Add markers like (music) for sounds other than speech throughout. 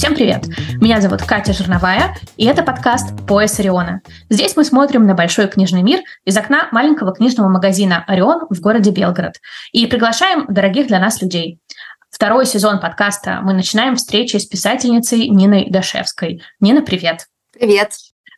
Всем привет! Меня зовут Катя Жирновая, и это подкаст «Пояс Ориона». Здесь мы смотрим на большой книжный мир из окна маленького книжного магазина «Орион» в городе Белгород и приглашаем дорогих для нас людей. Второй сезон подкаста мы начинаем встречи с писательницей Ниной Дашевской. Нина, привет! Привет!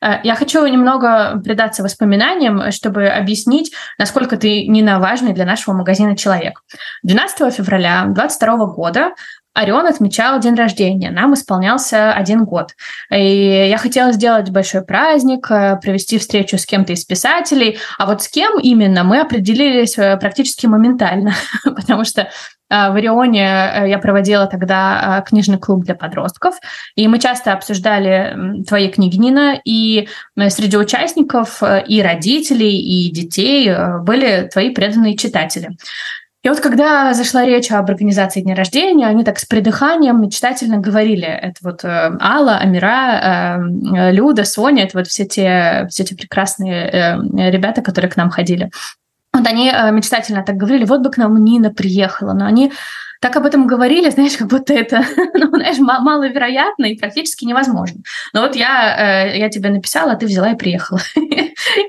Э, я хочу немного предаться воспоминаниям, чтобы объяснить, насколько ты, Нина, важный для нашего магазина человек. 12 февраля 2022 года Орион отмечал день рождения. Нам исполнялся один год. И я хотела сделать большой праздник, э, провести встречу с кем-то из писателей. А вот с кем именно мы определились э, практически моментально, (laughs) потому что э, в Орионе я проводила тогда книжный клуб для подростков, и мы часто обсуждали твои книги, Нина, и среди участников и родителей, и детей были твои преданные читатели. И вот когда зашла речь об организации дня рождения, они так с придыханием мечтательно говорили. Это вот э, Алла, Амира, э, Люда, Соня, это вот все те, все те прекрасные э, ребята, которые к нам ходили. Вот они э, мечтательно так говорили, вот бы к нам Нина приехала, но они так об этом говорили, знаешь, как будто это, (laughs) ну, знаешь, маловероятно и практически невозможно. Но вот я, э, я тебе написала, а ты взяла и приехала. (laughs)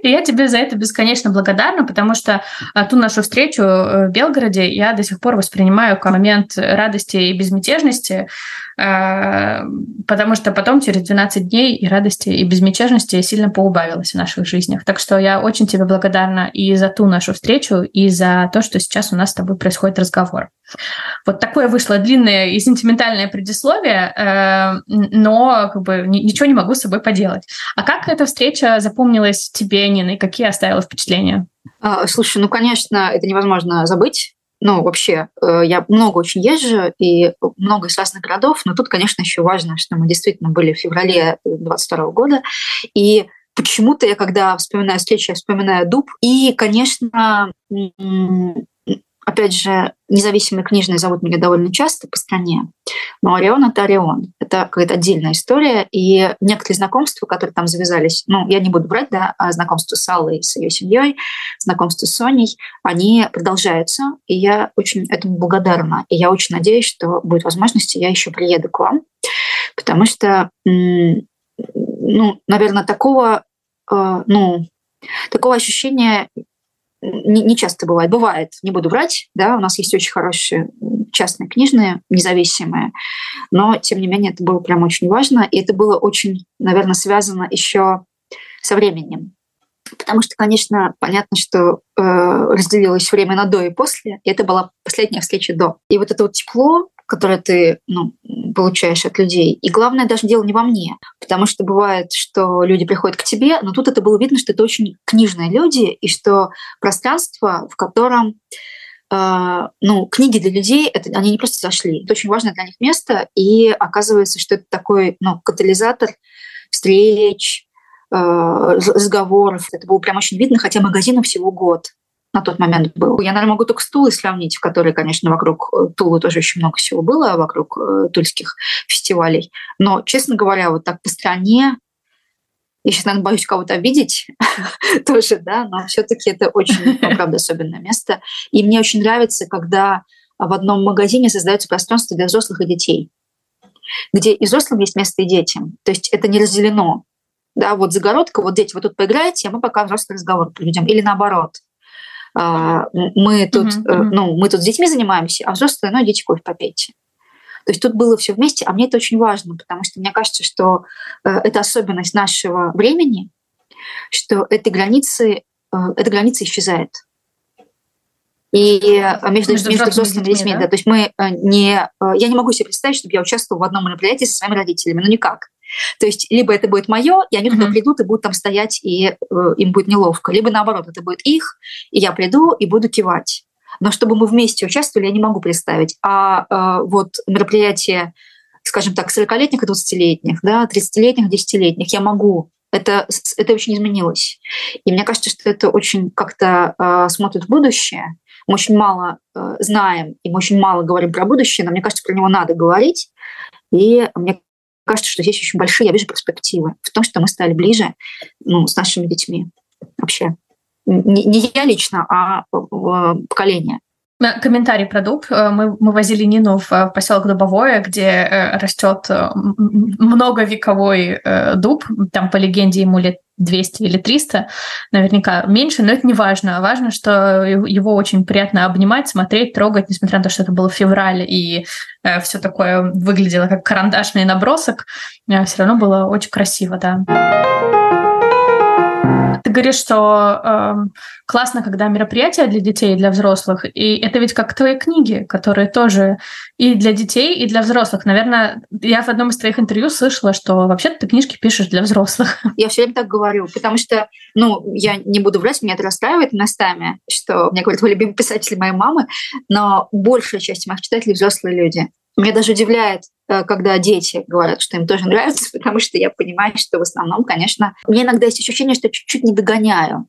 И я тебе за это бесконечно благодарна, потому что э, ту нашу встречу в Белгороде я до сих пор воспринимаю как момент радости и безмятежности, Э, потому что потом через 12 дней и радости, и безмятежности сильно поубавилось в наших жизнях. Так что я очень тебе благодарна и за ту нашу встречу, и за то, что сейчас у нас с тобой происходит разговор. Вот такое вышло длинное и сентиментальное предисловие, э, но как бы ничего не могу с собой поделать. А как эта встреча запомнилась тебе, Нина, и какие оставила впечатления? А, слушай, ну, конечно, это невозможно забыть ну, вообще, э, я много очень езжу и много из разных городов, но тут, конечно, еще важно, что мы действительно были в феврале 22 года, и почему-то я, когда вспоминаю встречу, я вспоминаю дуб, и, конечно, опять же, независимые книжные зовут меня довольно часто по стране, но Орион — это Орион. Это какая-то отдельная история. И некоторые знакомства, которые там завязались, ну, я не буду брать, да, а знакомство с Аллой, с ее семьей, знакомство с Соней, они продолжаются, и я очень этому благодарна. И я очень надеюсь, что будет возможность, и я еще приеду к вам, потому что, ну, наверное, такого, э, ну, такого ощущения не, не часто бывает. Бывает, не буду врать, да, у нас есть очень хорошие частные книжные, независимые, но, тем не менее, это было прям очень важно, и это было очень, наверное, связано еще со временем. Потому что, конечно, понятно, что э, разделилось время на до и после, и это была последняя встреча до. И вот это вот тепло, которое ты ну, получаешь от людей. И главное даже дело не во мне, потому что бывает, что люди приходят к тебе, но тут это было видно, что это очень книжные люди, и что пространство, в котором э, ну, книги для людей, это, они не просто зашли. Это очень важное для них место, и оказывается, что это такой ну, катализатор встреч, э, разговоров. Это было прям очень видно, хотя магазину всего год на тот момент был. Я, наверное, могу только с Тулой сравнить, в которой, конечно, вокруг э, Тулы тоже очень много всего было, вокруг э, тульских фестивалей. Но, честно говоря, вот так по стране, я сейчас, наверное, боюсь кого-то обидеть (laughs) тоже, да, но все таки это очень, ну, (laughs) правда, особенное место. И мне очень нравится, когда в одном магазине создается пространство для взрослых и детей, где и взрослым есть место, и детям. То есть это не разделено. Да, вот загородка, вот дети, вы тут поиграете, а мы пока взрослый разговор проведем. Или наоборот – мы тут, mm-hmm. ну, мы тут с детьми занимаемся, а взрослые, ну, идите кофе попейте. То есть тут было все вместе, а мне это очень важно, потому что мне кажется, что э, это особенность нашего времени, что эти границы, э, эта граница исчезает. И между, между, между взрослыми детьми, детьми, да? да. То есть мы не... Я не могу себе представить, чтобы я участвовала в одном мероприятии со своими родителями. Ну, никак. То есть либо это будет мое, и они туда придут и будут там стоять, и э, им будет неловко, либо наоборот, это будет их, и я приду и буду кивать. Но чтобы мы вместе участвовали, я не могу представить. А э, вот мероприятие, скажем так, 40-летних и 20-летних, да, 30-летних, 10-летних, я могу это, это очень изменилось. И мне кажется, что это очень как-то э, смотрит в будущее. Мы очень мало э, знаем, и мы очень мало говорим про будущее, но мне кажется, про него надо говорить. И мне кажется, что здесь очень большие, я вижу перспективы в том, что мы стали ближе ну, с нашими детьми вообще. Не, не я лично, а поколение. Комментарий про дуб. Э, мы, мы возили Нину в э, поселок Дубовое, где э, растет многовековой дуб. Там, по легенде, ему лет 200 или 300, наверняка меньше, но это не важно. Важно, что его очень приятно обнимать, смотреть, трогать, несмотря на то, что это было в феврале, и все такое выглядело как карандашный набросок, все равно было очень красиво, да. Ты говоришь, что э, классно, когда мероприятия для детей и для взрослых, и это ведь как твои книги, которые тоже и для детей, и для взрослых. Наверное, я в одном из твоих интервью слышала, что вообще ты книжки пишешь для взрослых. (laughs) Я все время так говорю, потому что, ну, я не буду врать, меня это расстраивает местами, что мне говорят, вы любимый писатель моей мамы, но большая часть моих читателей взрослые люди. Меня даже удивляет, когда дети говорят, что им тоже (laughs) нравится, потому что я понимаю, что в основном, конечно, меня иногда есть ощущение, что чуть-чуть не догоняю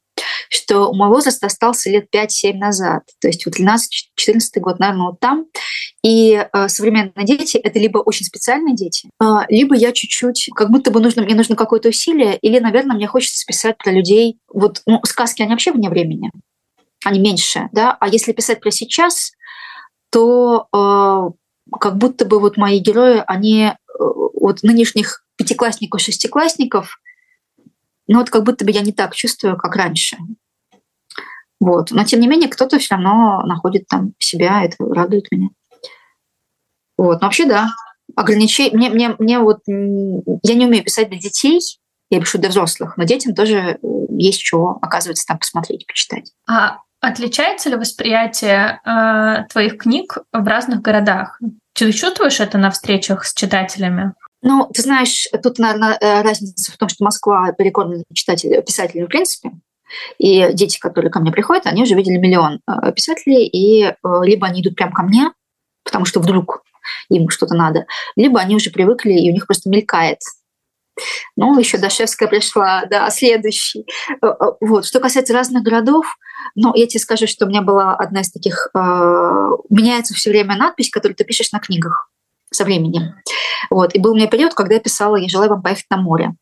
что мой возраст остался лет 5-7 назад. То есть вот 13-14 год, наверное, вот там. И э, современные дети — это либо очень специальные дети, э, либо я чуть-чуть, как будто бы нужно, мне нужно какое-то усилие, или, наверное, мне хочется писать про людей. Вот ну, сказки, они вообще вне времени, они меньше, да. А если писать про сейчас, то э, как будто бы вот мои герои, они э, вот нынешних пятиклассников, шестиклассников, ну вот как будто бы я не так чувствую, как раньше. Вот. Но тем не менее, кто-то все равно находит там себя, это радует меня. Вот. Но вообще, да, ограничение. Мне, мне, мне вот я не умею писать для детей, я пишу для взрослых, но детям тоже э, есть чего, оказывается, там посмотреть, почитать. А отличается ли восприятие э, твоих книг в разных городах? Ты чувствуешь это на встречах с читателями? Ну, ты знаешь, тут, наверное, э, разница в том, что Москва перекормлена читателей, писателей в принципе. И дети, которые ко мне приходят, они уже видели миллион э, писателей, и э, либо они идут прямо ко мне, потому что вдруг им что-то надо, либо они уже привыкли, и у них просто мелькает ну, еще Дашевская пришла, да, следующий. Вот. Что касается разных городов, ну, я тебе скажу, что у меня была одна из таких... Э, меняется все время надпись, которую ты пишешь на книгах со временем. Вот. И был у меня период, когда я писала «Я желаю вам поехать на море».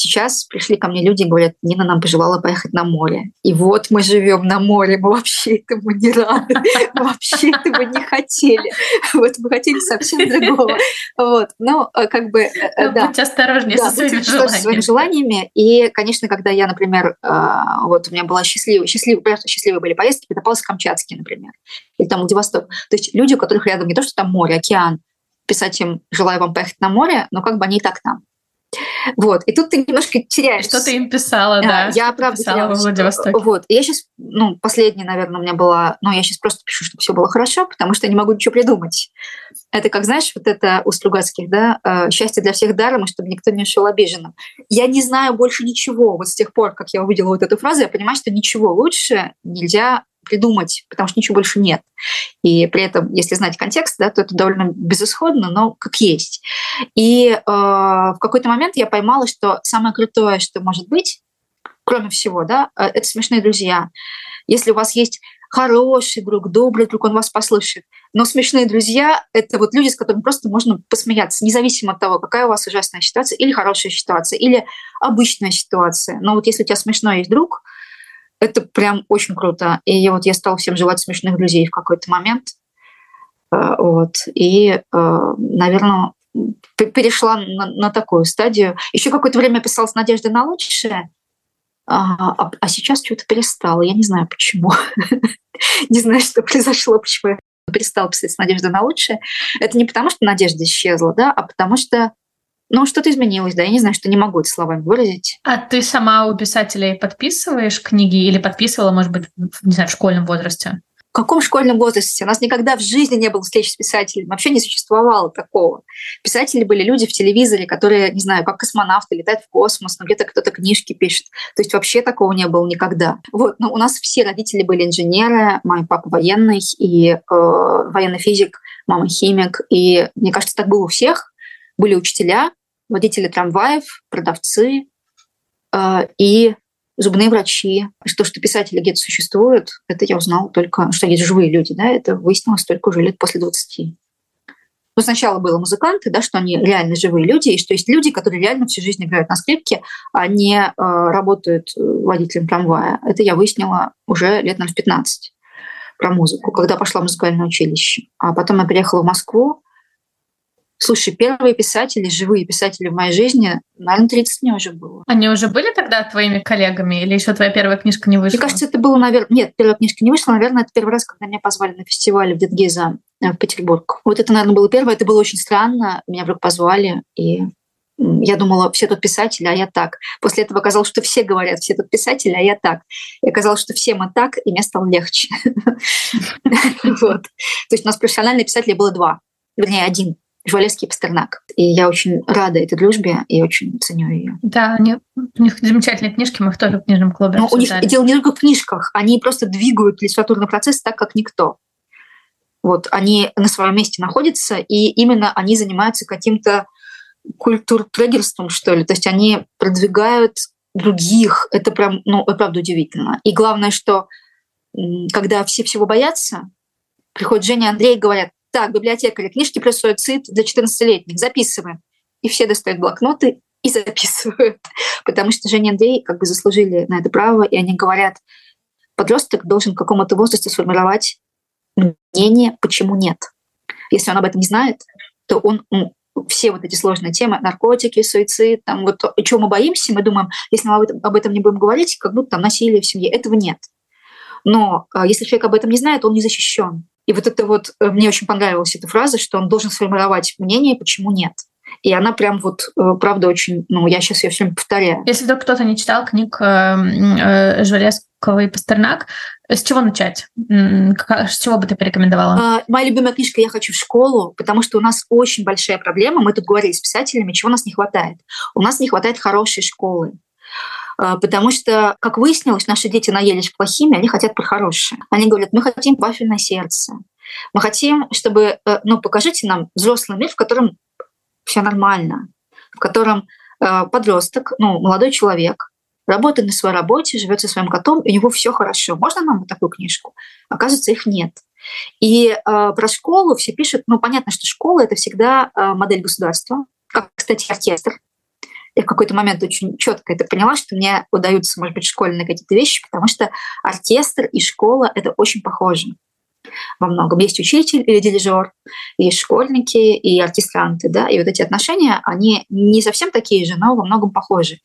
Сейчас пришли ко мне люди и говорят, Нина нам пожелала поехать на море. И вот мы живем на море, мы вообще этому не рады, мы вообще этого не хотели. Вот мы хотели совсем другого. Вот, ну, э, как бы, э, ну, да. Будьте осторожнее да, со своими желаниями. Со своими желаниями. И, конечно, когда я, например, э, вот у меня была счастливая, счастливая, счастливые были поездки, Петропавловск Камчатский, например, или там Владивосток. То есть люди, у которых рядом не то, что там море, океан, писать им «желаю вам поехать на море», но как бы они и так там. Вот. И тут ты немножко теряешь. Что ты им писала, да. Я, правда, писала во Владивостоке. Вот. И я сейчас, ну, последняя, наверное, у меня была... Ну, я сейчас просто пишу, чтобы все было хорошо, потому что я не могу ничего придумать. Это как, знаешь, вот это у Стругацких, да, э, счастье для всех даром, и чтобы никто не ушел обиженным. Я не знаю больше ничего. Вот с тех пор, как я увидела вот эту фразу, я понимаю, что ничего лучше нельзя придумать, потому что ничего больше нет. И при этом, если знать контекст, да, то это довольно безысходно, но как есть. И э, в какой-то момент я поймала, что самое крутое, что может быть, кроме всего, да, э, это смешные друзья. Если у вас есть хороший друг, добрый друг, он вас послушает. Но смешные друзья — это вот люди, с которыми просто можно посмеяться, независимо от того, какая у вас ужасная ситуация, или хорошая ситуация, или обычная ситуация. Но вот если у тебя смешной есть друг — это прям очень круто. И вот я стала всем желать смешных друзей в какой-то момент. Э, вот. И, э, наверное, перешла на, на такую стадию. Еще какое-то время писала с надеждой на лучшее, а, а, а сейчас что-то перестала. Я не знаю почему. (laughs) не знаю, что произошло, почему я перестала писать с надеждой на лучшее. Это не потому, что надежда исчезла, да, а потому что ну, что-то изменилось, да, я не знаю, что не могу это словами выразить. А ты сама у писателей подписываешь книги или подписывала, может быть, не знаю, в школьном возрасте? В каком школьном возрасте? У нас никогда в жизни не было встреч с писателем. Вообще не существовало такого. Писатели были люди в телевизоре, которые, не знаю, как космонавты, летают в космос, но где-то кто-то книжки пишет. То есть вообще такого не было никогда. Вот. Но у нас все родители были инженеры, мой папа военный и э, военный физик, мама химик. И мне кажется, так было у всех. Были учителя, водители трамваев, продавцы э, и зубные врачи. Что, что писатели где-то существуют, это я узнала только, что есть живые люди, да, это выяснилось только уже лет после 20. Но сначала было музыканты, да, что они реально живые люди, и что есть люди, которые реально всю жизнь играют на скрипке, а не э, работают водителем трамвая. Это я выяснила уже лет, наверное, в 15. про музыку, когда пошла в музыкальное училище. А потом я приехала в Москву. Слушай, первые писатели, живые писатели в моей жизни, наверное, 30 мне уже было. Они уже были тогда твоими коллегами или еще твоя первая книжка не вышла? Мне кажется, это было, наверное... Нет, первая книжка не вышла. Наверное, это первый раз, когда меня позвали на фестиваль в Дедгиза э, в Петербург. Вот это, наверное, было первое. Это было очень странно. Меня вдруг позвали, и я думала, все тут писатели, а я так. После этого оказалось, что все говорят, все тут писатели, а я так. И оказалось, что все мы так, и мне стало легче. (laughs) То есть у нас профессиональных писателей было два. Вернее, один. Жвалевский и Пастернак. И я очень рада этой дружбе и очень ценю ее. Да, они, у них замечательные книжки, мы их тоже в книжном клубе Но у них дело не только в книжках, они просто двигают литературный процесс так, как никто. Вот, они на своем месте находятся, и именно они занимаются каким-то культуртрегерством, что ли. То есть они продвигают других. Это прям, ну, это правда удивительно. И главное, что когда все всего боятся, приходит Женя и Андрей и говорят, так, библиотекари, книжки про суицид для 14-летних, записываем. И все достают блокноты и (laughs) записывают. Потому что Женя и Андрей как бы заслужили на это право, и они говорят, подросток должен в каком-то возрасте сформировать мнение, почему нет. Если он об этом не знает, то он все вот эти сложные темы, наркотики, суицид, там вот чего мы боимся, мы думаем, если мы об этом, об этом не будем говорить, как будто там насилие в семье. Этого нет. Но а, если человек об этом не знает, он не защищен. И вот это вот, э, мне очень понравилась эта фраза, что он должен сформировать мнение, почему нет. И она прям вот, э, правда, очень, ну, я сейчас ее все время повторяю. Если вдруг кто-то не читал книг э, э, Жвалевского и Пастернак, с чего начать? С чего бы ты порекомендовала? А, моя любимая книжка «Я хочу в школу», потому что у нас очень большая проблема. Мы тут говорили с писателями, чего у нас не хватает. У нас не хватает хорошей школы. А, потому что, как выяснилось, наши дети наелись плохими, они хотят про хорошее. Они говорят, мы хотим вафельное сердце. Мы хотим, чтобы, ну, покажите нам взрослый мир, в котором все нормально, в котором э, подросток, ну, молодой человек, работает на своей работе, живет со своим котом, и у него все хорошо. Можно нам вот такую книжку? Оказывается, их нет. И э, про школу все пишут, ну, понятно, что школа — это всегда э, модель государства, как, кстати, оркестр. Я в какой-то момент очень четко это поняла, что мне удаются, может быть, школьные какие-то вещи, потому что оркестр и школа — это очень похоже во многом. Есть учитель или дирижер, есть школьники и артистанты, да, и вот эти отношения, они не совсем такие же, но во многом похожи.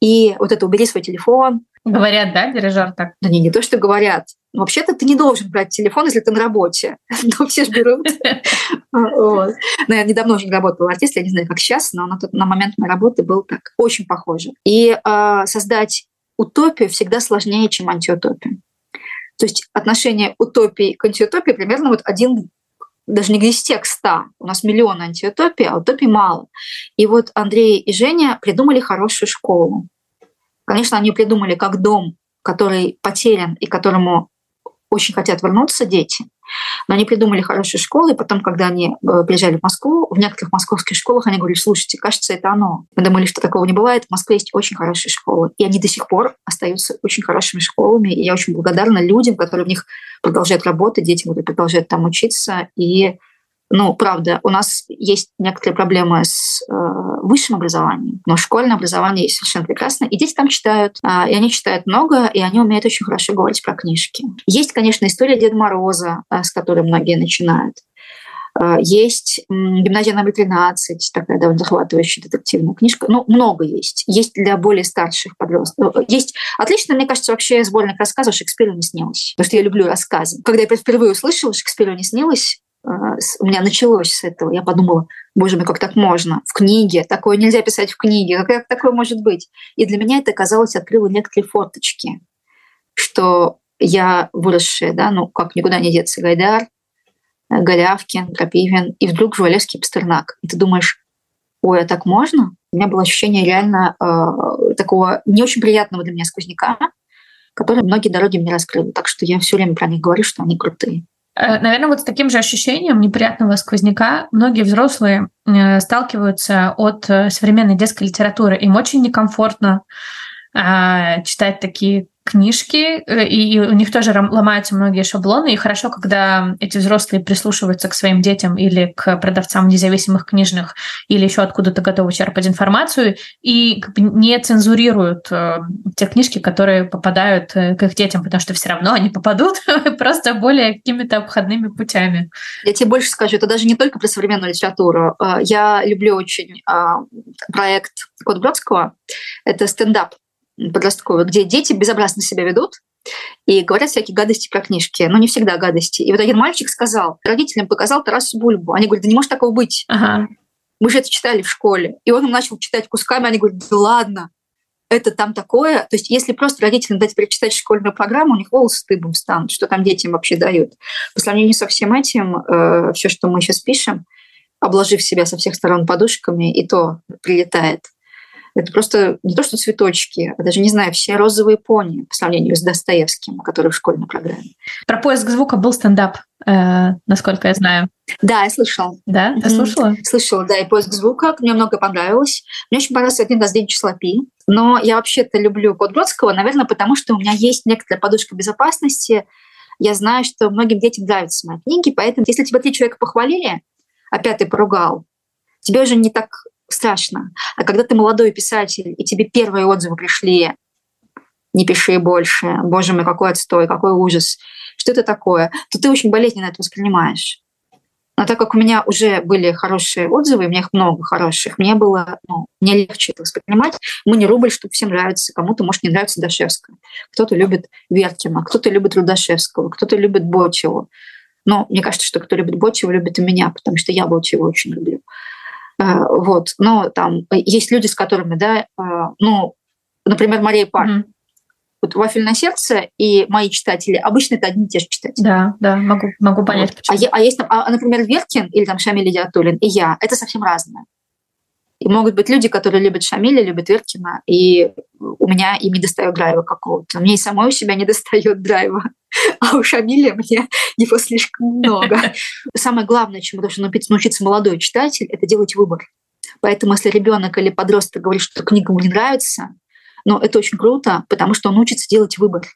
И вот это «убери свой телефон», Говорят, да, дирижер так? Да не, не то, что говорят. Вообще-то ты не должен брать телефон, если ты на работе. (laughs) Но все же берут. (laughs) Но я недавно уже работала артист, я не знаю, как сейчас, но на момент моей работы был так. Очень похоже. И а, создать утопию всегда сложнее, чем антиутопию. То есть отношение утопии к антиутопии примерно вот один даже не к 10, а к 100. У нас миллион антиутопий, а утопий мало. И вот Андрей и Женя придумали хорошую школу. Конечно, они придумали как дом, который потерян и которому очень хотят вернуться дети. Но они придумали хорошие школы, и потом, когда они э, приезжали в Москву, в некоторых московских школах они говорили, слушайте, кажется, это оно. Мы думали, что такого не бывает. В Москве есть очень хорошие школы, и они до сих пор остаются очень хорошими школами. И я очень благодарна людям, которые в них продолжают работать, дети будут продолжать там учиться, и ну, правда, у нас есть некоторые проблемы с э, высшим образованием, но школьное образование совершенно прекрасно, и дети там читают, э, и они читают много, и они умеют очень хорошо говорить про книжки. Есть, конечно, история Деда Мороза, э, с которой многие начинают. Э, есть «Гимназия номер 13», такая довольно захватывающая детективная книжка. Ну, много есть. Есть для более старших подростков. Э, есть отлично, мне кажется, вообще сборник рассказов «Шекспиру не снилось». Потому что я люблю рассказы. Когда я впервые услышала «Шекспиру не снилось», у меня началось с этого. Я подумала, боже мой, как так можно? В книге. Такое нельзя писать в книге. Как такое может быть? И для меня это, казалось, открыло некоторые форточки, что я выросшая, да, ну, как никуда не деться, Гайдар, Голявкин, Крапивин, и вдруг Жвалевский Пастернак. И ты думаешь, ой, а так можно? У меня было ощущение реально э, такого не очень приятного для меня сквозняка, который многие дороги мне раскрыли. Так что я все время про них говорю, что они крутые. Э, Наверное, вот с таким же ощущением неприятного сквозняка многие взрослые э, сталкиваются от э, современной детской литературы. Им очень некомфортно читать такие книжки, э, и у них тоже ломаются многие шаблоны, и хорошо, когда эти взрослые прислушиваются к своим детям или к продавцам независимых книжных, или еще откуда-то готовы черпать информацию, и не цензурируют э, те книжки, которые попадают э, к их детям, потому что все равно они попадут (laughs) просто более какими-то обходными путями. Я тебе больше скажу, это даже не только про современную литературу. Я люблю очень проект Код Бродского. Это стендап подростковый, где дети безобразно себя ведут и говорят всякие гадости про книжки, но не всегда гадости. И вот один мальчик сказал, родителям показал Тарасу Бульбу. Они говорят, да не может такого быть. Ага. Мы же это читали в школе. И он им начал читать кусками, они говорят, да ладно, это там такое. То есть если просто родителям дать перечитать школьную программу, у них волосы стыбом встанут, что там детям вообще дают. По сравнению со всем этим, э, все, что мы сейчас пишем, обложив себя со всех сторон подушками, и то прилетает. Это просто не то, что цветочки, а даже, не знаю, все розовые пони по сравнению с Достоевским, который в школьной программе. Про поиск звука был стендап, э, насколько я знаю. Да, я слышал. Да? Ты слушала? Слышала, да, и поиск звука. Мне много понравилось. Мне очень понравился один раз день числа пи. Но я вообще-то люблю код Бродского, наверное, потому что у меня есть некоторая подушка безопасности. Я знаю, что многим детям нравятся мои книги, поэтому если тебя три человека похвалили, а пятый поругал, тебе уже не так страшно. А когда ты молодой писатель, и тебе первые отзывы пришли, не пиши больше, боже мой, какой отстой, какой ужас, что это такое, то ты очень болезненно это воспринимаешь. Но так как у меня уже были хорошие отзывы, у меня их много хороших, мне было, ну, мне легче это воспринимать. Мы не рубль, что всем нравится. Кому-то, может, не нравится Дашевская. Кто-то любит Веркина, кто-то любит Рудашевского, кто-то любит Бочеву. Но мне кажется, что кто любит Бочева, любит и меня, потому что я Бочева очень люблю. Э, вот. Но там есть люди, с которыми, да, э, ну, например, Мария Пар. Mm-hmm. Вот «Вафельное сердце» и мои читатели обычно это одни и те же читатели. Да, да, могу, могу понять, вот. почему. А, а есть, а, например, Веркин или там Шамиль Диатулин и я, это совсем разное. И могут быть люди, которые любят Шамиля, любят Веркина, и у меня им не достает драйва какого-то. Мне и самой у себя не (laughs) достает драйва, а у Шамиля мне его слишком много. (laughs) Самое главное, чему должен научиться молодой читатель, это делать выбор. Поэтому если ребенок или подросток говорит, что книга ему не нравится, но это очень круто, потому что он учится делать выбор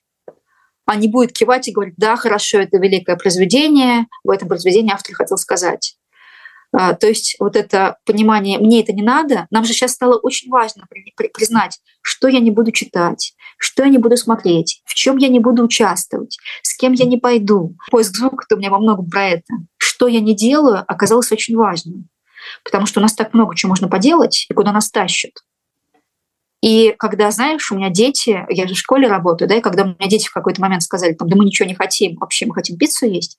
а не будет кивать и говорить, да, хорошо, это великое произведение, в этом произведении автор хотел сказать. А, то есть вот это понимание «мне это не надо», нам же сейчас стало очень важно признать, что я не буду читать, что я не буду смотреть, в чем я не буду участвовать, с кем я не пойду. Поиск звука-то у меня во многом про это. Что я не делаю, оказалось очень важным. Потому что у нас так много чего можно поделать, и куда нас тащат. И когда, знаешь, у меня дети, я же в школе работаю, да, и когда у меня дети в какой-то момент сказали, там, да мы ничего не хотим, вообще мы хотим пиццу есть,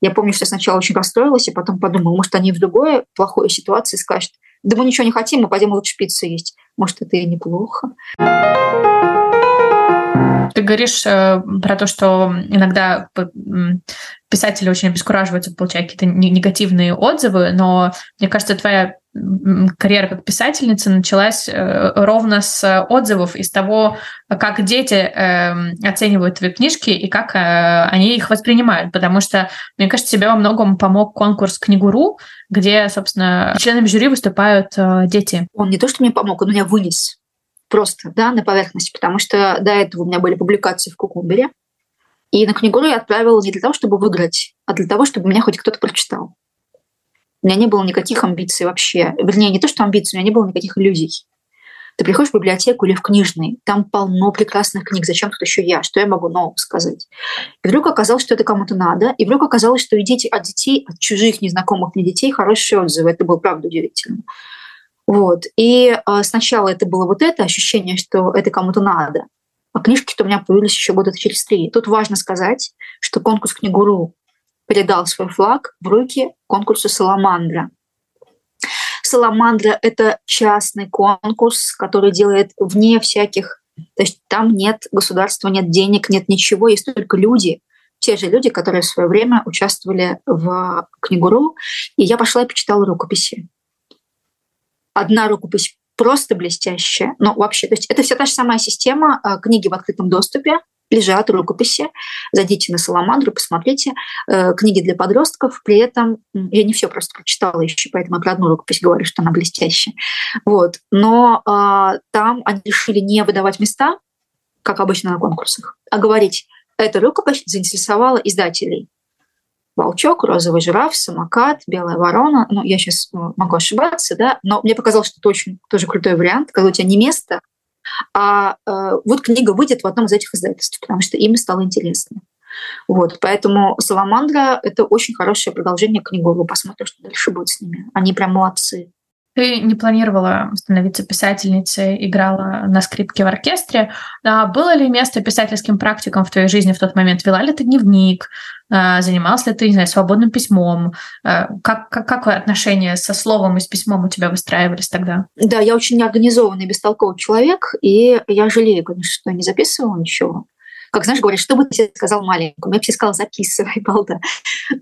я помню, что я сначала очень расстроилась, и потом подумала, может, они в другой плохой ситуации скажут, да мы ничего не хотим, мы пойдем лучше пиццу есть. Может, это и неплохо. Ты говоришь э, про то, что иногда писатели очень обескураживаются, получая какие-то негативные отзывы, но мне кажется, твоя карьера как писательницы началась э, ровно с отзывов из того, как дети э, оценивают твои книжки и как э, они их воспринимают. Потому что, мне кажется, тебе во многом помог конкурс «Книгуру», где, собственно, членами жюри выступают дети. Он не то, что мне помог, он меня вынес просто да, на поверхность, потому что до этого у меня были публикации в Кукумбере, и на Книгуру я отправила не для того, чтобы выиграть, а для того, чтобы меня хоть кто-то прочитал. У меня не было никаких амбиций вообще. Вернее, не то, что амбиций, у меня не было никаких иллюзий. Ты приходишь в библиотеку или в книжный, там полно прекрасных книг, зачем тут еще я, что я могу нового сказать? И вдруг оказалось, что это кому-то надо, и вдруг оказалось, что и дети от детей, от чужих, незнакомых мне детей хорошие отзывы. Это было, правда, удивительно. Вот. И э, сначала это было вот это ощущение, что это кому-то надо. А книжки-то у меня появились еще года через три. Тут важно сказать, что конкурс «Книгуру» передал свой флаг в руки конкурсу «Саламандра». «Саламандра» — это частный конкурс, который делает вне всяких... То есть там нет государства, нет денег, нет ничего, есть только люди, те же люди, которые в свое время участвовали в «Книгуру». И я пошла и почитала рукописи. Одна рукопись просто блестящая, но вообще, то есть это вся та же самая система а, книги в открытом доступе, лежат рукописи. Зайдите на Саламандру, посмотрите э, книги для подростков. При этом я не все просто прочитала еще, поэтому про одну рукопись говорю, что она блестящая. Вот. Но э, там они решили не выдавать места, как обычно на конкурсах, а говорить, эта рукопись заинтересовала издателей. Волчок, розовый жираф, самокат, белая ворона. Ну, я сейчас э, могу ошибаться, да, но мне показалось, что это очень тоже крутой вариант, когда у тебя не место, а э, вот книга выйдет в одном из этих издательств, потому что им стало интересно. Вот, поэтому «Саламандра» — это очень хорошее продолжение книгу. Посмотрим, что дальше будет с ними. Они прям молодцы. Ты не планировала становиться писательницей, играла на скрипке в оркестре. А было ли место писательским практикам в твоей жизни в тот момент? Вела ли ты дневник? А, занималась ли ты, не знаю, свободным письмом? А, как, как, как отношения со словом и с письмом у тебя выстраивались тогда? Да, я очень неорганизованный, бестолковый человек, и я жалею, конечно, что не записывала ничего как знаешь, говорят, что бы ты сказал маленькому? Я бы тебе сказала, записывай, (laughs) балда.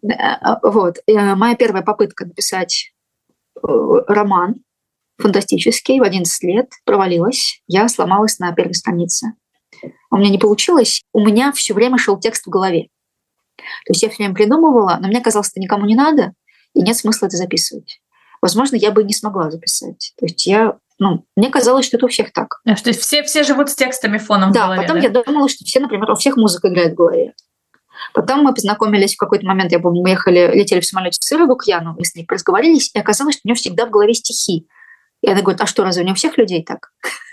(laughs) Вот. Э, моя первая попытка написать роман фантастический в 11 лет, провалилась. Я сломалась на первой странице. У меня не получилось. У меня все время шел текст в голове. То есть я все время придумывала, но мне казалось, что никому не надо, и нет смысла это записывать. Возможно, я бы не смогла записать. То есть я, ну, мне казалось, что это у всех так. То есть все, все живут с текстами фоном да, в голове, потом да? я думала, что все, например, у всех музыка играет в голове. Потом мы познакомились в какой-то момент, я помню, мы ехали, летели в самолете с Ирой Лукьяну, мы с ней разговаривались, и оказалось, что у нее всегда в голове стихи. И она говорит, а что, разве не у всех людей так? (laughs)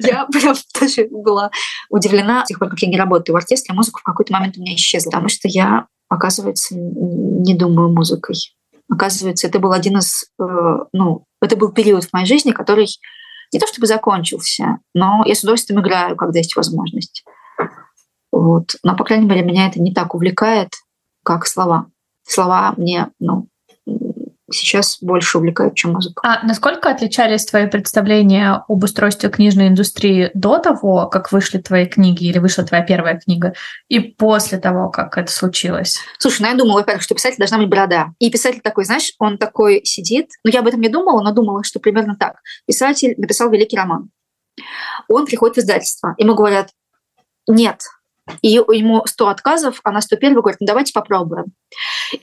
Я (laughs) прям тоже была удивлена, с тех пор, как я не работаю в оркестре, музыка в какой-то момент у меня исчезла, потому что я, оказывается, не думаю музыкой. Оказывается, это был один из, э, ну, это был период в моей жизни, который не то чтобы закончился, но я с удовольствием играю, когда есть возможность. Вот. Но, по крайней мере, меня это не так увлекает, как слова. Слова мне ну, сейчас больше увлекают, чем музыка. А насколько отличались твои представления об устройстве книжной индустрии до того, как вышли твои книги или вышла твоя первая книга, и после того, как это случилось? Слушай, ну я думала, во-первых, что писатель должна быть борода. И писатель такой, знаешь, он такой сидит, ну я об этом не думала, но думала, что примерно так. Писатель написал великий роман. Он приходит в издательство, ему говорят, нет, и ему 100 отказов, а на 101 говорит, ну давайте попробуем.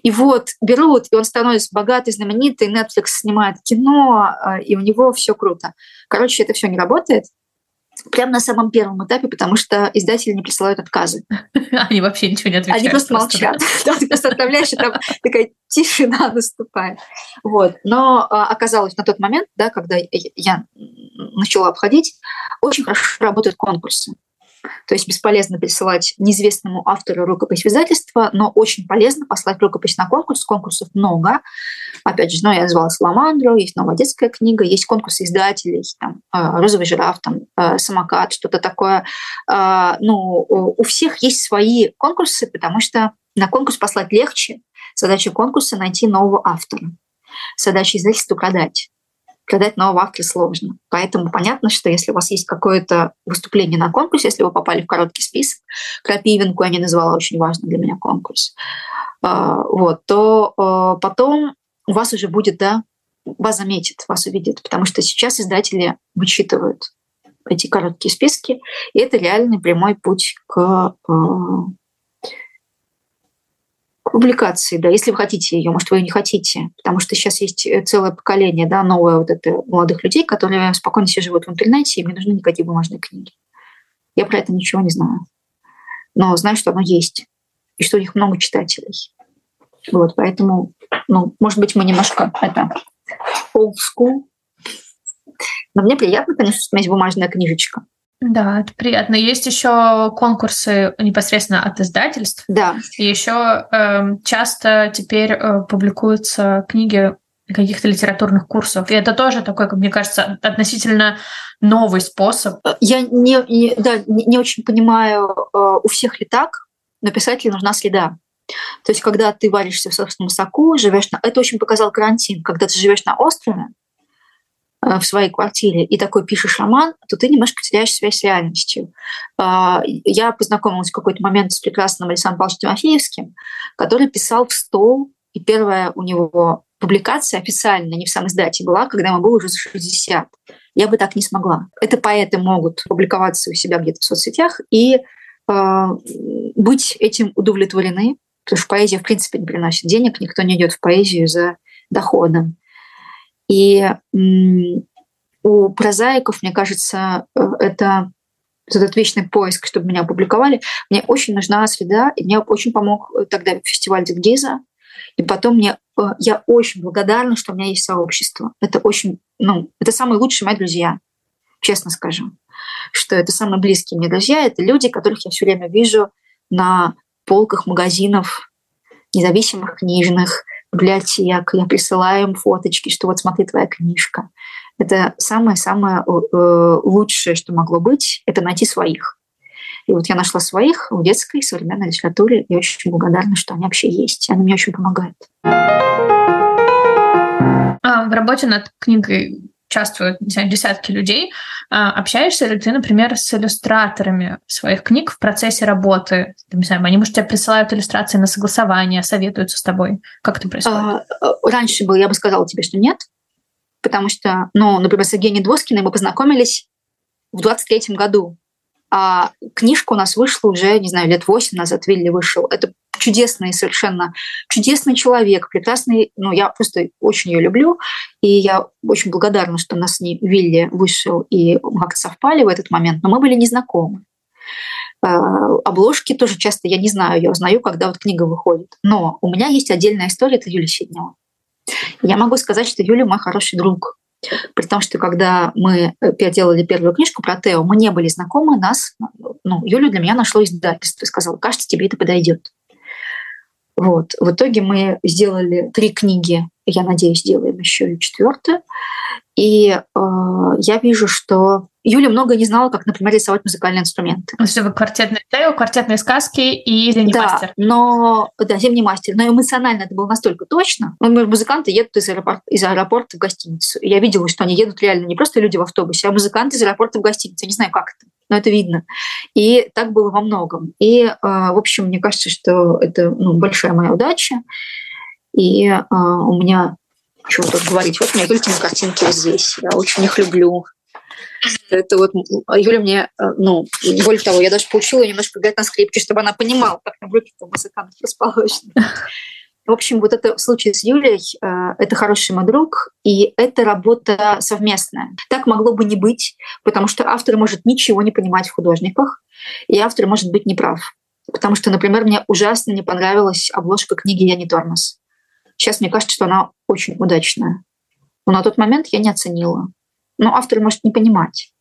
И вот берут, и он становится богатый, знаменитый, Netflix снимает кино, а, и у него все круто. Короче, это все не работает. Прямо на самом первом этапе, потому что издатели не присылают отказы. (laughs) Они вообще ничего не отвечают. Они просто, молчат. (laughs) Да, ты просто отправляешь, и там такая тишина (laughs) наступает. Вот. Но а, оказалось на тот момент, да, когда я начала обходить, очень хорошо работают конкурсы. То есть бесполезно присылать неизвестному автору рукопись в издательство, но очень полезно послать рукопись на конкурс. Конкурсов много. Опять же, ну, я назвала «Саламандру», есть новая детская книга, есть конкурсы издателей, там, э, «Розовый жираф», там, э, «Самокат», что-то такое. А, ну, у всех есть свои конкурсы, потому что на конкурс послать легче. Задача конкурса – найти нового автора. Задача издательства – продать продать нового автора сложно. Поэтому понятно, что если у вас есть какое-то выступление на конкурсе, если вы попали в короткий список, крапивинку я не назвала, очень важный для меня конкурс, а, вот, то а, потом у вас уже будет, да, вас заметит, вас увидит, потому что сейчас издатели вычитывают эти короткие списки, и это реальный прямой путь к а, публикации, да, если вы хотите ее, может, вы ее не хотите, потому что сейчас есть э, целое поколение, да, новое вот это молодых людей, которые спокойно себе живут в интернете, им не нужны никакие бумажные книги. Я про это ничего не знаю. Но знаю, что оно есть, и что у них много читателей. Вот, поэтому, ну, может быть, мы немножко это old school, но мне приятно, конечно, что у меня есть бумажная книжечка. Да, это приятно. Есть еще конкурсы непосредственно от издательств. Да. И еще э, эм, часто теперь э, публикуются книги каких-то литературных курсов. И это тоже такой, как мне кажется, относительно новый способ. Я не, не, да, не, не очень понимаю, э, у всех ли так, но писателю нужна следа. То есть, когда ты варишься в собственном соку, живешь на... Это очень показал карантин. Когда ты живешь на острове, Э, в своей квартире и такой пишешь роман, то ты немножко теряешь связь с реальностью. А, я познакомилась в какой-то момент с прекрасным Александром Павловичем Тимофеевским, который писал в стол, и первая у него публикация официально, не в сам издате была, когда ему было уже за 60. Я бы так не смогла. Это поэты могут публиковаться у себя где-то в соцсетях и э, быть этим удовлетворены, потому что поэзия в принципе не приносит денег, никто не идет в поэзию за доходом. И у прозаиков, мне кажется, э, это этот вечный поиск, чтобы меня опубликовали. Мне очень нужна среда, и мне очень помог тогда фестиваль Дикгиза. И потом мне, э, я очень благодарна, что у меня есть сообщество. Это очень, ну, это самые лучшие мои друзья, честно скажу. Что это самые близкие мне друзья, это люди, которых я все время вижу на полках магазинов независимых книжных, библиотек. Я присылаю им фоточки, что вот смотри, твоя книжка. Это самое-самое э, лучшее, что могло быть, это найти своих. И вот я нашла своих в детской современной литературе и очень благодарна, что они вообще есть. Они мне очень помогают. А в работе над книгой участвуют не знаю, десятки людей. А общаешься ли ты, например, с иллюстраторами своих книг в процессе работы? Не знаю, они, может, тебе присылают иллюстрации на согласование, советуются с тобой? Как это происходит? А, раньше бы я бы сказала тебе, что нет, потому что, ну, например, с Евгенией Двоскиной мы познакомились в 23 году. А книжка у нас вышла уже, не знаю, лет восемь назад, Вилли вышел. Это чудесный совершенно, чудесный человек, прекрасный, ну, я просто очень ее люблю, и я очень благодарна, что нас с ней Вилли вышел, и как-то совпали в этот момент, но мы были незнакомы. А, обложки тоже часто я не знаю, я узнаю, когда вот книга выходит. Но у меня есть отдельная история, это Юлия Сиднева. Я могу сказать, что Юля мой хороший друг. При том, что когда мы э, делали первую книжку про Тео, мы не были знакомы, нас, ну, Юлю для меня нашло издательство и сказала, кажется, тебе это подойдет. Вот. В итоге мы сделали три книги, я надеюсь, сделаем еще и четвертую. И э, я вижу, что Юля много не знала, как, например, рисовать музыкальные инструменты. Ну, вы квартетные Тео, квартетные сказки и зимний да, мастер. Но, да, зимний мастер. Но эмоционально это было настолько точно. Ну, музыканты едут из аэропорта, из аэропорта в гостиницу. И я видела, что они едут реально не просто люди в автобусе, а музыканты из аэропорта в гостиницу. Я не знаю, как это но это видно. И так было во многом. И, э, в общем, мне кажется, что это ну, большая моя удача. И э, у меня, что тут говорить, вот у меня Юлькины картинки здесь. Я очень их люблю. Это вот Юля мне, э, ну, более того, я даже поучила немножко играть на скрипке, чтобы она понимала, как там руки музыкантов расположены. В общем, вот это случай с Юлей, э, это хороший мой друг, и это работа совместная. Так могло бы не быть, потому что автор может ничего не понимать в художниках, и автор может быть неправ. Потому что, например, мне ужасно не понравилась обложка книги «Я не тормоз». Сейчас мне кажется, что она очень удачная. Но на тот момент я не оценила. Но автор может не понимать.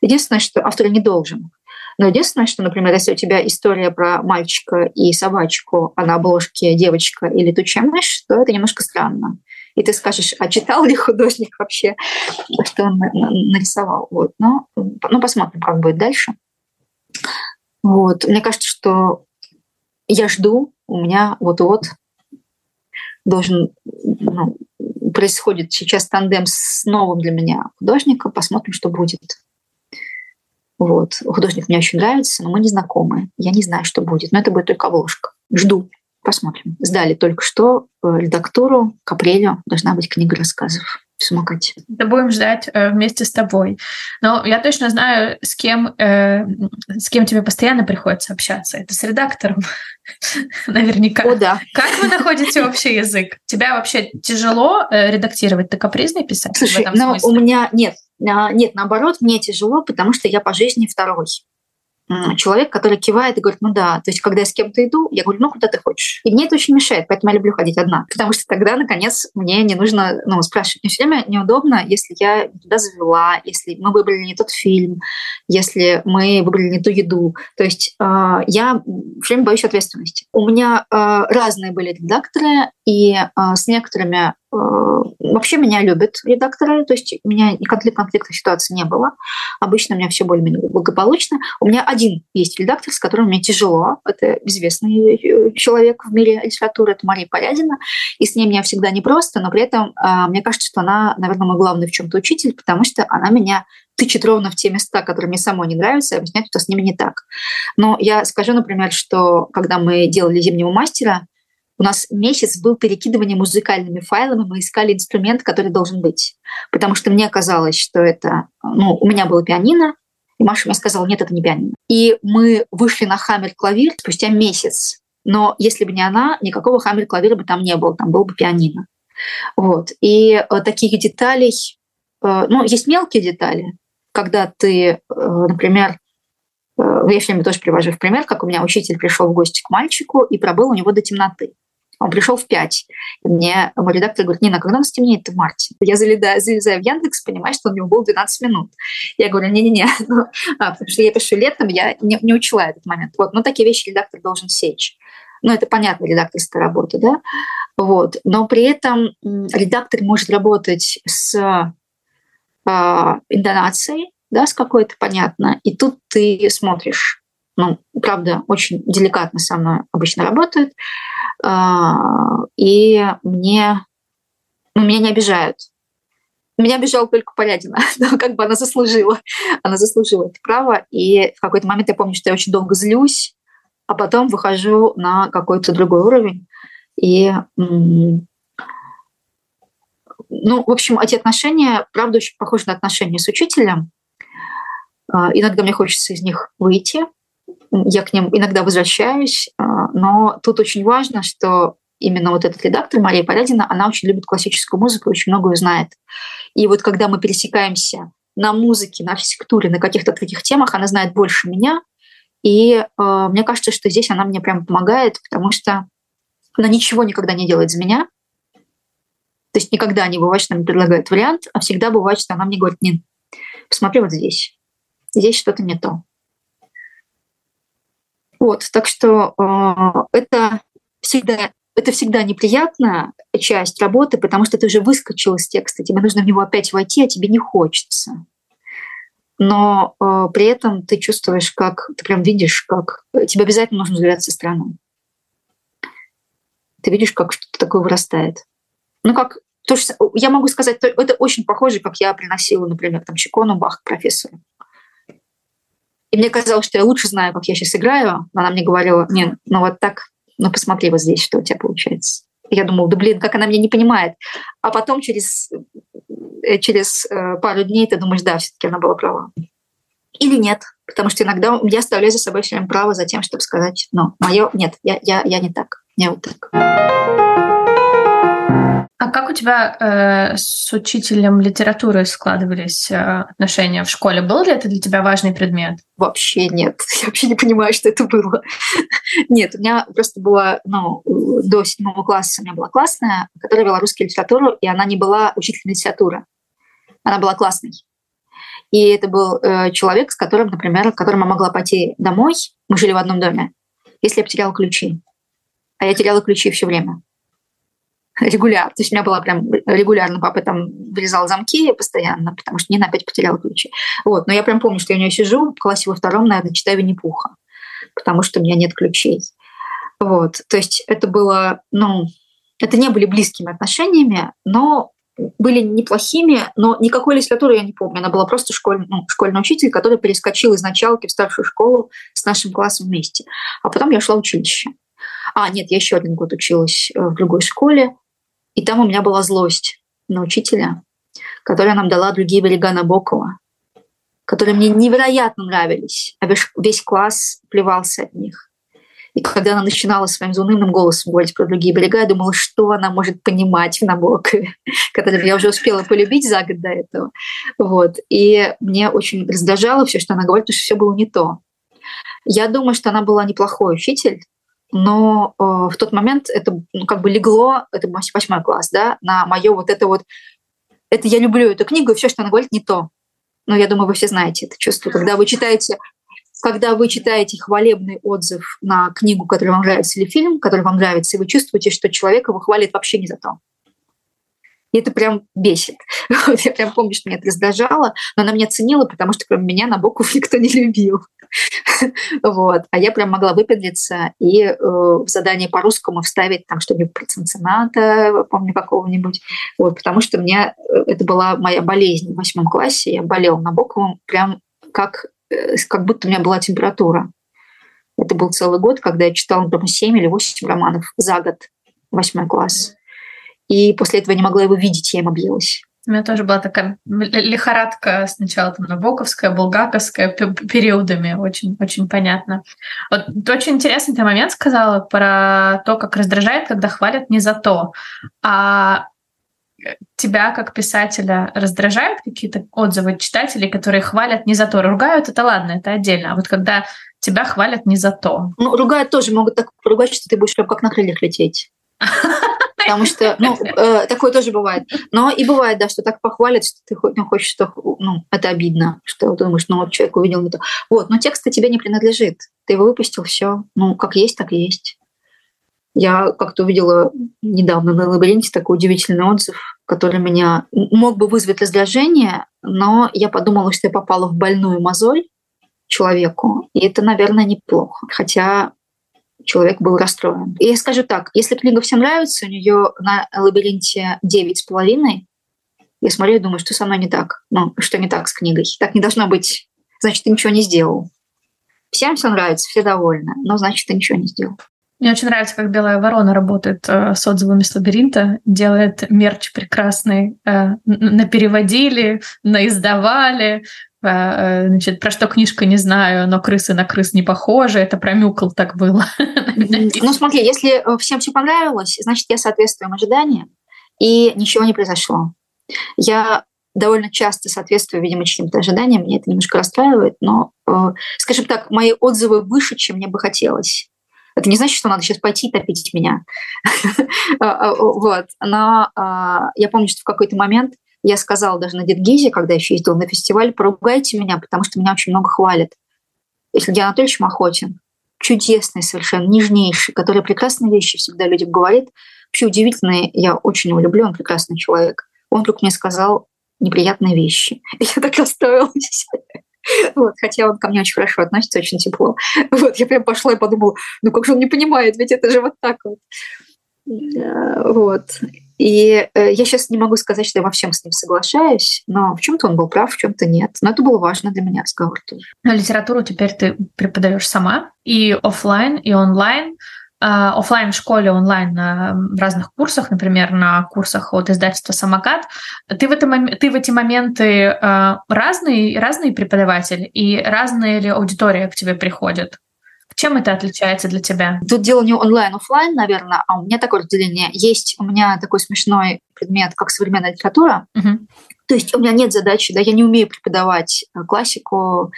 Единственное, что автор не должен. Но единственное, что, например, если у тебя история про мальчика и собачку, а на обложке девочка или летучая мышь, то это немножко странно. И ты скажешь, а читал ли художник вообще, что он нарисовал? Вот. Но, ну, посмотрим, как будет дальше. Вот. Мне кажется, что я жду, у меня вот-вот должен ну, происходит сейчас тандем с новым для меня художником. Посмотрим, что будет. Вот. Художник мне очень нравится, но мы не знакомы. Я не знаю, что будет. Но это будет только обложка. Жду. Посмотрим. Сдали только что э, редактуру. К апрелю должна быть книга рассказов в самокате. Да будем ждать э, вместе с тобой. Но я точно знаю, с кем, э, с кем тебе постоянно приходится общаться. Это с редактором. (laughs) Наверняка. О, да. Как вы находите общий язык? Тебя вообще тяжело э, редактировать? Ты капризный писатель Слушай, в этом ну, смысле? у меня нет. А, нет, наоборот, мне тяжело, потому что я по жизни второй человек, который кивает и говорит, ну да, то есть когда я с кем-то иду, я говорю, ну куда ты хочешь. И мне это очень мешает, поэтому я люблю ходить одна, потому что тогда, наконец, мне не нужно ну, спрашивать. Мне все время неудобно, если я туда завела, если мы выбрали не тот фильм, если мы выбрали не ту еду. То есть э, я все время боюсь ответственности. У меня э, разные были редакторы, и э, с некоторыми вообще меня любят редакторы, то есть у меня никаких конфликтных ситуаций не было. Обычно у меня все более-менее благополучно. У меня один есть редактор, с которым мне тяжело. Это известный э, человек в мире литературы, это Мария Порядина. И с ней мне всегда непросто, но при этом э, мне кажется, что она, наверное, мой главный в чем-то учитель, потому что она меня тычет ровно в те места, которые мне самой не нравятся, и объясняет, что с ними не так. Но я скажу, например, что когда мы делали «Зимнего мастера», у нас месяц был перекидывание музыкальными файлами, мы искали инструмент, который должен быть. Потому что мне казалось, что это... Ну, у меня было пианино, и Маша мне сказала, нет, это не пианино. И мы вышли на хаммер-клавир спустя месяц. Но если бы не она, никакого хаммер-клавира бы там не было, там было бы пианино. Вот. И э, таких деталей... Э, ну, есть мелкие детали, когда ты, э, например, я все время тоже привожу в пример, как у меня учитель пришел в гости к мальчику и пробыл у него до темноты. Он пришел в 5. И мне мой редактор говорит, Нина, когда у нас темнеет в марте? Я залезаю, залезаю в Яндекс, понимаю, что у него было 12 минут. Я говорю, не-не-не, (laughs) ну, а, потому что я пишу летом, я не, не учла этот момент. Вот, но такие вещи редактор должен сечь. Ну, это понятно, редакторская работа, да? Вот. Но при этом редактор может работать с э, интонацией, да, с какой-то, понятно, и тут ты смотришь, ну, правда, очень деликатно со мной обычно работают, и мне, ну, меня не обижают. Меня обижала только Полядина, (laughs) но как бы она заслужила, она заслужила это право, и в какой-то момент я помню, что я очень долго злюсь, а потом выхожу на какой-то другой уровень, и ну, в общем, эти отношения, правда, очень похожи на отношения с учителем. А, иногда мне хочется из них выйти, я к ним иногда возвращаюсь, а, но тут очень важно, что именно вот этот редактор Мария Порядина, она очень любит классическую музыку очень многое знает. И вот когда мы пересекаемся на музыке, на архитектуре, на каких-то таких темах, она знает больше меня. И э, мне кажется, что здесь она мне прям помогает, потому что она ничего никогда не делает за меня. То есть никогда не бывает, что она мне предлагает вариант, а всегда бывает, что она мне говорит, Нин, посмотри вот здесь. Здесь что-то не то. Вот, так что э, это всегда это всегда неприятная часть работы, потому что ты уже выскочил из текста, тебе нужно в него опять войти, а тебе не хочется. Но э, при этом ты чувствуешь, как ты прям видишь, как тебе обязательно нужно взгляд со стороны. Ты видишь, как что-то такое вырастает. Ну, как то, что я могу сказать, это очень похоже, как я приносила, например, там Чикону Бах профессору. И мне казалось, что я лучше знаю, как я сейчас играю. Она мне говорила, нет, ну вот так, ну посмотри вот здесь, что у тебя получается. я думала, да блин, как она меня не понимает. А потом через, э, через э, пару дней ты думаешь, да, все-таки она была права. Или нет, потому что иногда я оставляю за собой все время право за тем, чтобы сказать, ну, мое, нет, я, я, я не так, я вот так. А как у тебя э, с учителем литературы складывались э, отношения в школе? Был ли это для тебя важный предмет? Вообще нет. (laughs) Я вообще не понимаю, что это было. (laughs) нет, у меня просто была, ну, до седьмого класса у меня была классная, которая вела русскую литературу, и она не была учителем литературы. Она была классной. И это был э, человек, с которым, например, с которым я могла пойти домой, мы жили в одном доме, если я потеряла ключи. А я теряла ключи все время регулярно. То есть у меня была прям регулярно, папа там вырезал замки постоянно, потому что Нина опять потеряла ключи. Вот. Но я прям помню, что я у нее сижу в классе во втором, наверное, читаю Винни-Пуха, потому что у меня нет ключей. Вот. То есть это было, ну, это не были близкими отношениями, но были неплохими, но никакой литературы я не помню. Она была просто школь, ну, школьный учитель, который перескочил из началки в старшую школу с нашим классом вместе. А потом я шла в училище. А, нет, я еще один год училась э, в другой школе. И там у меня была злость на учителя, которая нам дала другие берега Набокова, которые мне невероятно нравились, а весь класс плевался от них. И когда она начинала своим заунывным голосом говорить про другие берега, я думала, что она может понимать в Набокове, (laughs) который я уже успела полюбить за год до этого. Вот. И мне очень раздражало все, что она говорит, потому что все было не то. Я думаю, что она была неплохой учитель, но э, в тот момент это ну, как бы легло, это восьмой класс, да, на мое вот это вот, это я люблю эту книгу, и все, что она говорит, не то. Но я думаю, вы все знаете это чувство, когда вы читаете когда вы читаете хвалебный отзыв на книгу, которая вам нравится, или фильм, который вам нравится, и вы чувствуете, что человек его хвалит вообще не за то. И это прям бесит. (laughs) Вот, я прям помню, что меня это раздражало, но она меня ценила, потому что кроме меня на Набоков (laughs) никто не любил. (laughs) вот. А я прям могла выпендриться и э, в задание по-русскому вставить там что-нибудь про Цинцинната, помню, какого-нибудь. Вот, потому что мне э, это была моя болезнь в восьмом классе. Я болела Набоковым прям как, э, как будто у меня была температура. Это был целый год, когда я читала, например, 7 или 8 романов за год, восьмой класс. И после этого я не могла его видеть, я им объелась. У меня тоже была такая лихорадка сначала там Набоковская, Булгаковская, периодами, очень, очень понятно. Вот очень интересный ты момент сказала про то, как раздражает, когда хвалят не за то. А тебя как писателя раздражают какие-то отзывы читателей, которые хвалят не за то, ругают, это ладно, это отдельно. А вот когда тебя хвалят не за то. Ну, ругают тоже, могут так поругать, что ты будешь прям как на крыльях лететь. (laughs) Потому что, ну, э, такое тоже бывает. Но и бывает, да, что так похвалят, что ты ну, хочешь, что, ну, это обидно, что ты думаешь, ну, вот человек увидел это. Вот, но текст тебе не принадлежит. Ты его выпустил, все. Ну, как есть, так есть. Я как-то увидела недавно на лабиринте такой удивительный отзыв, который меня мог бы вызвать раздражение, но я подумала, что я попала в больную мозоль человеку, и это, наверное, неплохо. Хотя человек был расстроен. И я скажу так, если книга всем нравится, у нее на лабиринте девять с половиной, я смотрю и думаю, что со мной не так. Ну, что не так с книгой. Так не должно быть. Значит, ты ничего не сделал. Всем все нравится, все довольны, но значит, ты ничего не сделал. Мне очень нравится, как Белая Ворона работает э, с отзывами с лабиринта, делает мерч прекрасный. Э, э, э, значит, про что книжка не знаю, но крысы на крыс не похожи. Это про Мюкл так было. Ну смотри, если э, всем все понравилось, значит, я соответствую ожиданиям, и ничего не произошло. Я довольно часто соответствую, видимо, чьим-то ожиданиям, меня это немножко расстраивает, но, э, скажем так, мои отзывы выше, чем мне бы хотелось. Это не значит, что надо сейчас пойти топить меня. (laughs) Вот. Но а, я помню, что в какой-то момент я сказала даже на Дедгизе, когда еще ездила на фестиваль, поругайте меня, потому что меня очень много хвалят. Если Георгий Анатольевич Махотин, чудесный совершенно, нежнейший, который прекрасные вещи всегда людям говорит, вообще удивительный, я очень его люблю, он прекрасный человек. Он вдруг мне сказал неприятные вещи. (laughs) Я так расстроилась. Вот, хотя он ко мне очень хорошо относится, очень тепло. Вот, я прям пошла и подумала, ну как же он не понимает, ведь это же вот так вот. Вот. И э, я сейчас не могу сказать, что я во всем с ним соглашаюсь, но в чем-то он был прав, в чем-то нет. Но это было важно для меня разговор тоже. А литературу теперь ты преподаешь сама и офлайн, и онлайн. А, офлайн в школе, онлайн на разных курсах, например, на курсах от издательства «Самокат». Ты в, этом, ты в эти моменты а, разный, разный преподаватель и разная ли аудитория к тебе приходит? Чем это отличается для тебя? Тут дело не онлайн, офлайн, наверное, а у меня такое разделение. Есть у меня такой смешной предмет, как современная литература. Угу. То есть у меня нет задачи, да, я не умею преподавать э, классику,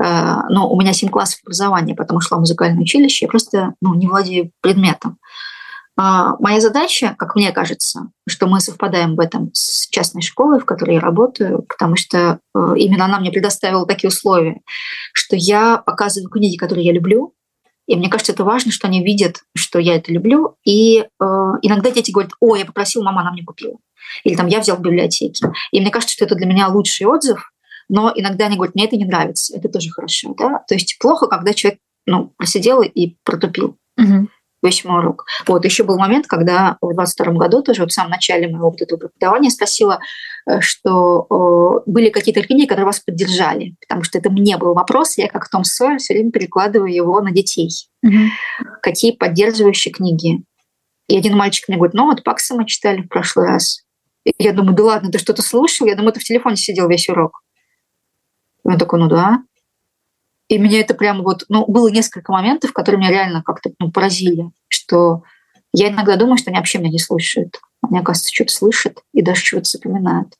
Э, ну, у меня 7 классов образования, потому что музыкальное училище, я просто ну, не владею предметом. А, моя задача, как мне кажется, что мы совпадаем в этом с частной школой, в которой я работаю, потому что э, именно она мне предоставила такие условия, что я показываю книги, которые я люблю, и мне кажется, это важно, что они видят, что я это люблю. И э, иногда дети говорят, о, я попросил, мама, она мне купила. Или там я взял в библиотеке. И мне кажется, что это для меня лучший отзыв, но иногда они говорят, мне это не нравится, это тоже хорошо, да. То есть плохо, когда человек ну, просидел и протупил. Угу весь мой урок. Вот, еще был момент, когда в 22 году, тоже вот в самом начале моего вот этого преподавания, спросила, что э, были какие-то книги, которые вас поддержали, потому что это мне был вопрос, я как Том Сойер все время перекладываю его на детей. Угу. Какие поддерживающие книги? И один мальчик мне говорит, ну вот Пакса мы читали в прошлый раз. И я думаю, да ладно, ты что-то слушал? Я думаю, ты в телефоне сидел весь урок. И он такой, ну да. И меня это прямо вот, ну, было несколько моментов, которые меня реально как-то ну, поразили, что я иногда думаю, что они вообще меня не слушают. Мне кажется, что-то слышат и даже что-то запоминают.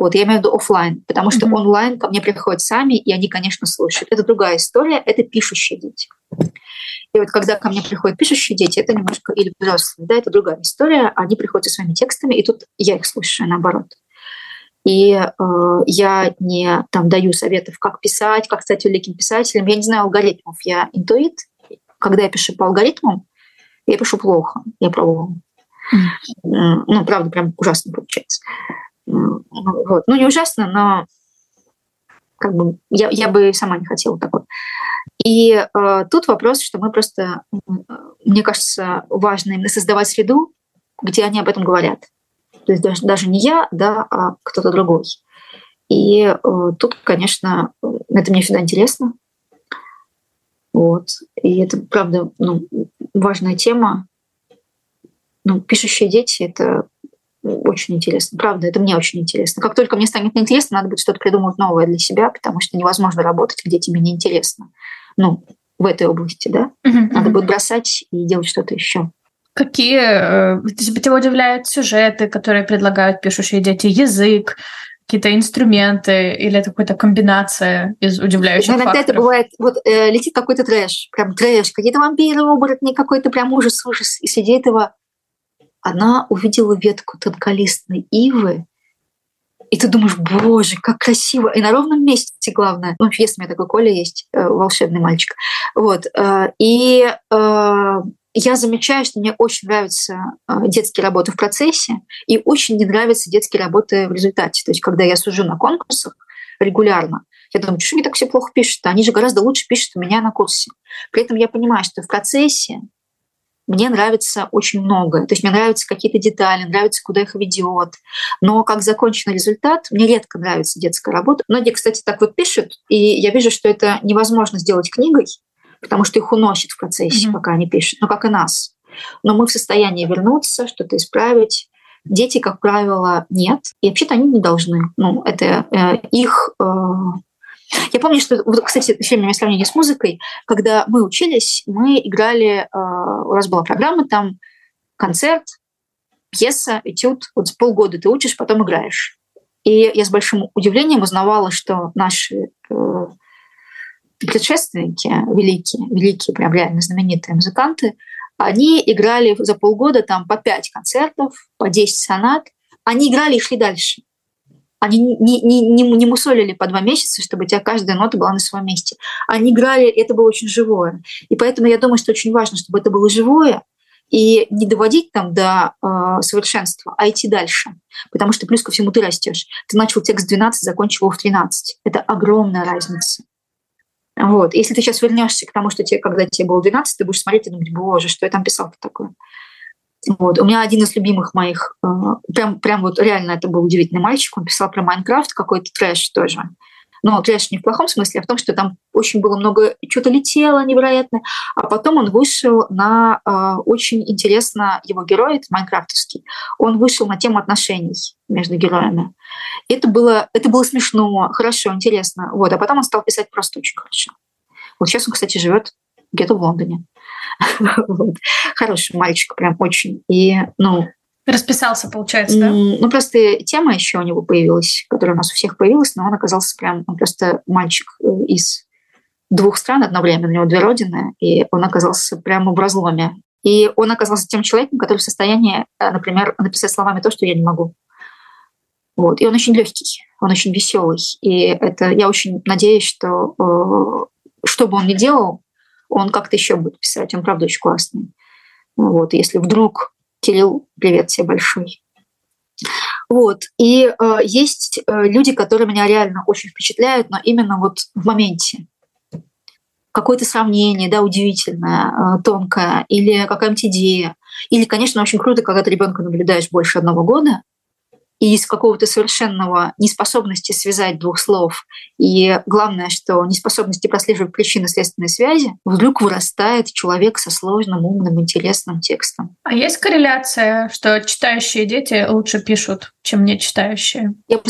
Вот, я имею в виду офлайн, потому что mm-hmm. онлайн ко мне приходят сами, и они, конечно, слушают. Это другая история, это пишущие дети. И вот когда ко мне приходят пишущие дети, это немножко, или взрослые, да, это другая история, они приходят со своими текстами, и тут я их слушаю, наоборот. И э, я не там даю советов, как писать, как стать великим писателем. Я не знаю алгоритмов, я интуит. Когда я пишу по алгоритмам, я пишу плохо, я пробовала. Mm. Ну, правда, прям ужасно получается. Вот. Ну, не ужасно, но как бы я, я бы сама не хотела такого. И э, тут вопрос, что мы просто, мне кажется, важно именно создавать среду, где они об этом говорят. То есть даже, даже не я, да, а кто-то другой. И э, тут, конечно, это мне всегда интересно. Вот. И это, правда, ну, важная тема. Ну, пишущие дети — это очень интересно. Правда, это мне очень интересно. Как только мне станет неинтересно, надо будет что-то придумать новое для себя, потому что невозможно работать, где тебе неинтересно. Ну, в этой области, да. Uh-huh, Надо будет бросать и делать что-то еще. Какие э, тебя удивляют сюжеты, которые предлагают пишущие дети, язык, какие-то инструменты или это какая-то комбинация из удивляющих Иногда факторов? это бывает, вот э, летит какой-то трэш, прям трэш, какие-то вампиры, оборотни, какой-то прям ужас, ужас. И среди этого она увидела ветку тонколистной ивы, и ты думаешь, боже, как красиво. И на ровном месте, главное. Ну, есть у меня такой Коля есть, э, волшебный мальчик. Вот. Э, и э, я замечаю, что мне очень нравятся э, детские работы в процессе, и очень не нравятся детские работы в результате. То есть, когда я сужу на конкурсах регулярно, я думаю, что они так все плохо пишут? Они же гораздо лучше пишут у меня на курсе. При этом я понимаю, что в процессе мне нравится очень многое. То есть мне нравятся какие-то детали, нравится, куда их ведет. Но как законченный результат, мне редко нравится детская работа. Многие, кстати, так вот пишут, и я вижу, что это невозможно сделать книгой, потому что их уносит в процессе, mm-hmm. пока они пишут, ну как и нас. Но мы в состоянии вернуться, что-то исправить. Дети, как правило, нет. И вообще-то они не должны. Ну, это э, их э, я помню, что, кстати, еще у меня сравнение с музыкой. Когда мы учились, мы играли, э, у нас была программа, там концерт, пьеса, этюд. Вот полгода ты учишь, потом играешь. И я с большим удивлением узнавала, что наши э, предшественники, великие, великие, прям реально знаменитые музыканты, они играли за полгода там по пять концертов, по 10 сонат. Они играли и шли дальше. Они не, не, не, не мусолили по два месяца, чтобы у тебя каждая нота была на своем месте. Они играли, это было очень живое. И поэтому я думаю, что очень важно, чтобы это было живое, и не доводить там до э, совершенства, а идти дальше. Потому что плюс ко всему ты растешь. Ты начал текст 12, закончил его в 13. Это огромная разница. Вот. Если ты сейчас вернешься к тому, что тебе, когда тебе было 12, ты будешь смотреть и думать, боже, что я там писал такое. Вот. У меня один из любимых моих, э, прям, прям вот реально это был удивительный мальчик, он писал про Майнкрафт, какой-то трэш тоже. Но трэш не в плохом смысле, а в том, что там очень было много, что-то летело невероятно. А потом он вышел на э, очень интересно, его герой, это майнкрафтовский, он вышел на тему отношений между героями. Это было, это было смешно, хорошо, интересно. Вот. А потом он стал писать просто очень хорошо. Вот сейчас он, кстати, живет где-то в Лондоне. (laughs) вот. Хороший мальчик, прям очень. И, ну, Расписался, получается, да? Ну, просто тема еще у него появилась, которая у нас у всех появилась, но он оказался прям, он просто мальчик э, из двух стран одновременно, у него две родины, и он оказался прямо в разломе. И он оказался тем человеком, который в состоянии, э, например, написать словами то, что я не могу. Вот. И он очень легкий, он очень веселый. И это я очень надеюсь, что э, что бы он ни делал, он как-то еще будет писать. Он, правда, очень классный. Вот, если вдруг Кирилл, привет тебе большой. Вот. И э, есть э, люди, которые меня реально очень впечатляют, но именно вот в моменте. Какое-то сравнение, да, удивительное, э, тонкое, или какая-нибудь идея. Или, конечно, очень круто, когда ты ребенка наблюдаешь больше одного года, и из какого-то совершенного неспособности связать двух слов, и главное, что неспособности прослеживать причинно-следственные связи, вдруг вырастает человек со сложным, умным, интересным текстом. А есть корреляция, что читающие дети лучше пишут, чем не читающие? Я бы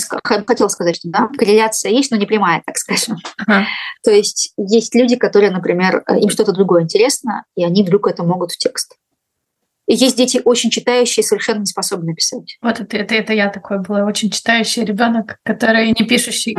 хотела сказать, что да, корреляция есть, но не прямая, так скажем. Ага. То есть есть люди, которые, например, им что-то другое интересно, и они вдруг это могут в текст. И есть дети очень читающие, совершенно не способны писать. Вот это, это, это я такой была, очень читающий ребенок, который не пишущий.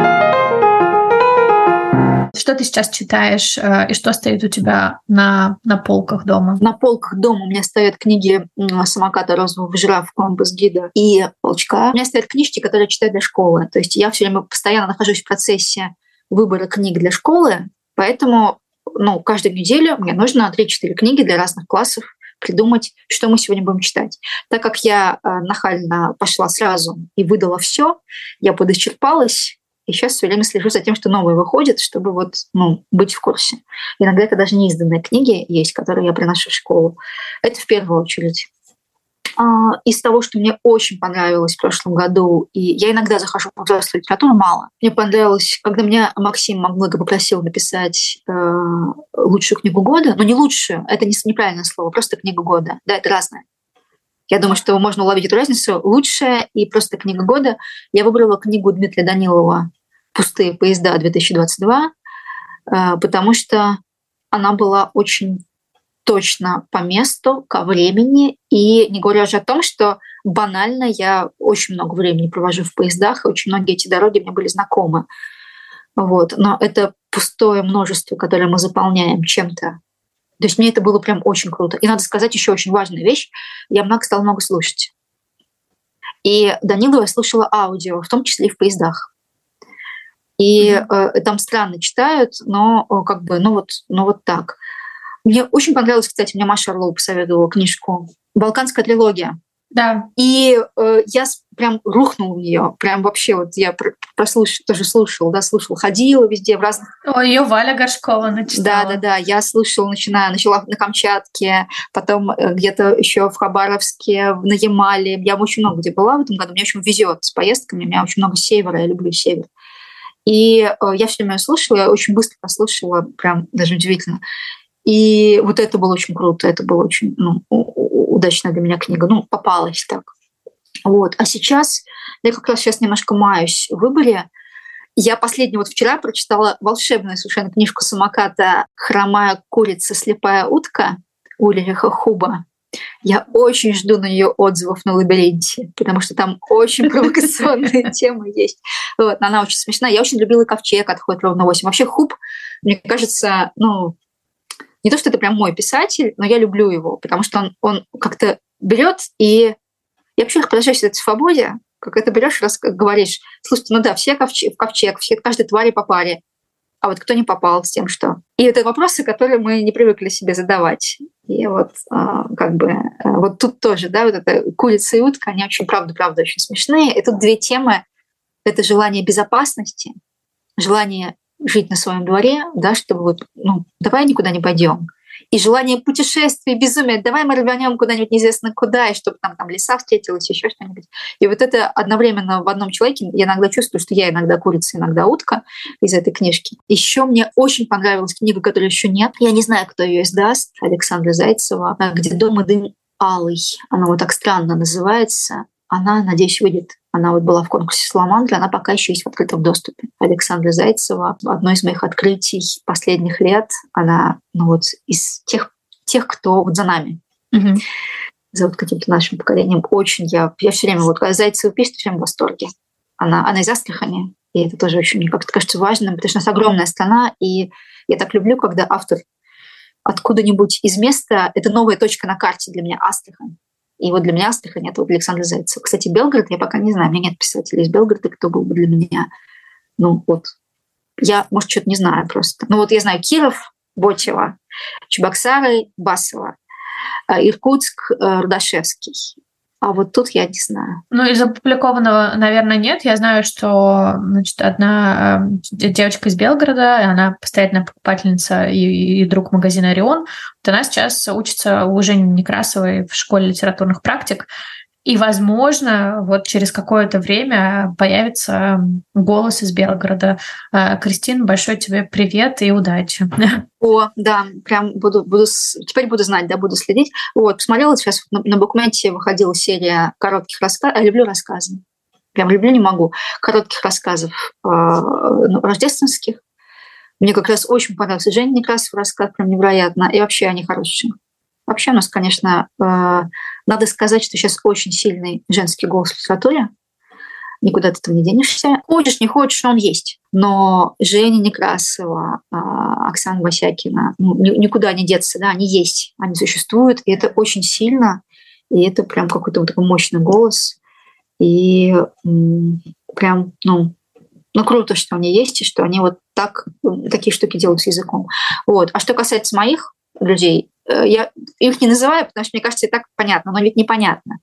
Что ты сейчас читаешь э, и что стоит у тебя на, на полках дома? На полках дома у меня стоят книги самоката розового жираф, компас гида и волчка. У меня стоят книжки, которые я читаю для школы. То есть я все время постоянно нахожусь в процессе выбора книг для школы, поэтому ну, каждую неделю мне нужно 3-4 книги для разных классов придумать, что мы сегодня будем читать. Так как я э, нахально пошла сразу и выдала все, я подочерпалась, и сейчас все время слежу за тем, что новое выходит, чтобы вот, ну, быть в курсе. Иногда это даже неизданные книги есть, которые я приношу в школу. Это в первую очередь. А, из того, что мне очень понравилось в прошлом году, и я иногда захожу в взрослую литературу, мало. Мне понравилось, когда меня Максим Магмыга попросил написать э, лучшую книгу года, но не лучшую, это не, неправильное слово, просто книга года. Да, это разное. Я думаю, что можно уловить эту разницу. Лучшая и просто книга года. Я выбрала книгу Дмитрия Данилова «Пустые поезда 2022», э, потому что она была очень точно по месту, ко времени. И не говоря уже о том, что банально я очень много времени провожу в поездах, и очень многие эти дороги мне были знакомы. Вот. Но это пустое множество, которое мы заполняем чем-то. То есть мне это было прям очень круто. И надо сказать еще очень важная вещь. Я много стала много слушать. И Данилова я слушала аудио, в том числе и в поездах. И э, там странно читают, но э, как бы, ну вот, ну вот так. Мне очень понравилось, кстати, мне Маша Орлова посоветовала книжку «Балканская трилогия». Да. И э, я прям рухнул в нее, прям вообще вот я прослушал, тоже слушала, да, слушала, ходила везде в разных. О, ее Валя Горшкова начитала. Да, да, да, я слушала, начиная, начала на Камчатке, потом э, где-то еще в Хабаровске, на Ямале. Я очень много где была в этом году, мне очень везет с поездками, у меня очень много севера, я люблю север. И э, я все время слушала, я очень быстро послушала, прям даже удивительно. И вот это было очень круто, это было очень ну, удачная для меня книга. Ну, попалась так. Вот. А сейчас, я как раз сейчас немножко маюсь в выборе. Я последний вот вчера прочитала волшебную совершенно книжку самоката «Хромая курица, слепая утка» Ульриха Хуба. Я очень жду на нее отзывов на лабиринте, потому что там очень провокационные (laughs) темы есть. Вот, она очень смешная. Я очень любила ковчег отходит ровно 8. Вообще Хуб, мне кажется, ну, не то, что это прям мой писатель, но я люблю его, потому что он, он как-то берет и... Я вообще поражаюсь этой свободе, как это берешь, раз говоришь, слушайте, ну да, все ковчег, в ковчег, все, каждой твари по паре, а вот кто не попал с тем, что... И это вопросы, которые мы не привыкли себе задавать. И вот а, как бы вот тут тоже, да, вот эта курица и утка, они очень, правда-правда, очень смешные. И тут две темы. Это желание безопасности, желание жить на своем дворе, да, чтобы вот, ну, давай никуда не пойдем. И желание путешествий, безумие, давай мы рванем куда-нибудь неизвестно куда, и чтобы там, там леса встретилась, еще что-нибудь. И вот это одновременно в одном человеке, я иногда чувствую, что я иногда курица, иногда утка из этой книжки. Еще мне очень понравилась книга, которой еще нет. Я не знаю, кто ее издаст, Александра Зайцева, где «Дом и дым алый». Она вот так странно называется. Она, надеюсь, выйдет она вот была в конкурсе «Саламандра», она пока еще есть в открытом доступе. Александра Зайцева, одно из моих открытий последних лет, она ну вот из тех, тех кто вот за нами. Угу. За вот каким-то нашим поколением. Очень я, я все время, вот когда Зайцева пишет, я в восторге. Она, она из Астрахани, и это тоже очень, мне как-то кажется важным, потому что у нас огромная страна, и я так люблю, когда автор откуда-нибудь из места, это новая точка на карте для меня, Астрахань. И вот для меня Астрахань — это вот Александр Зайцев. Кстати, Белгород я пока не знаю, у меня нет писателей из Белгорода, кто был бы для меня. Ну вот, я, может, что-то не знаю просто. Ну вот я знаю Киров, Ботева, Чебоксары, Басова, э, Иркутск, э, Рудашевский. А вот тут я не знаю. Ну, из опубликованного, наверное, нет. Я знаю, что значит, одна э, девочка из Белгорода, она постоянная покупательница и, и друг магазина «Орион». Вот она сейчас учится у Жени Некрасовой в школе литературных практик. И, возможно, вот через какое-то время появится голос из Белгорода. А, Кристин, большой тебе привет и удачи. (laughs) О, да, прям буду, буду, теперь буду знать, да, буду следить. Вот, посмотрела сейчас на, на букменте выходила серия коротких рассказов. Люблю рассказы. Прям люблю, не могу. Коротких рассказов э, рождественских. Мне как раз очень понравился Женя Некрасов рассказ, прям невероятно. И вообще они хорошие. Вообще у нас, конечно, э, надо сказать, что сейчас очень сильный женский голос в литературе. Никуда от этого не денешься. Хочешь, не хочешь, он есть. Но Женя Некрасова, а, Оксана Васякина, ну, никуда не деться, да, они есть, они существуют, и это очень сильно, и это прям какой-то вот такой мощный голос, и прям, ну, ну, круто, что они есть, и что они вот так, такие штуки делают с языком. Вот. А что касается моих людей, я их не называю, потому что мне кажется, и так понятно, но ведь непонятно.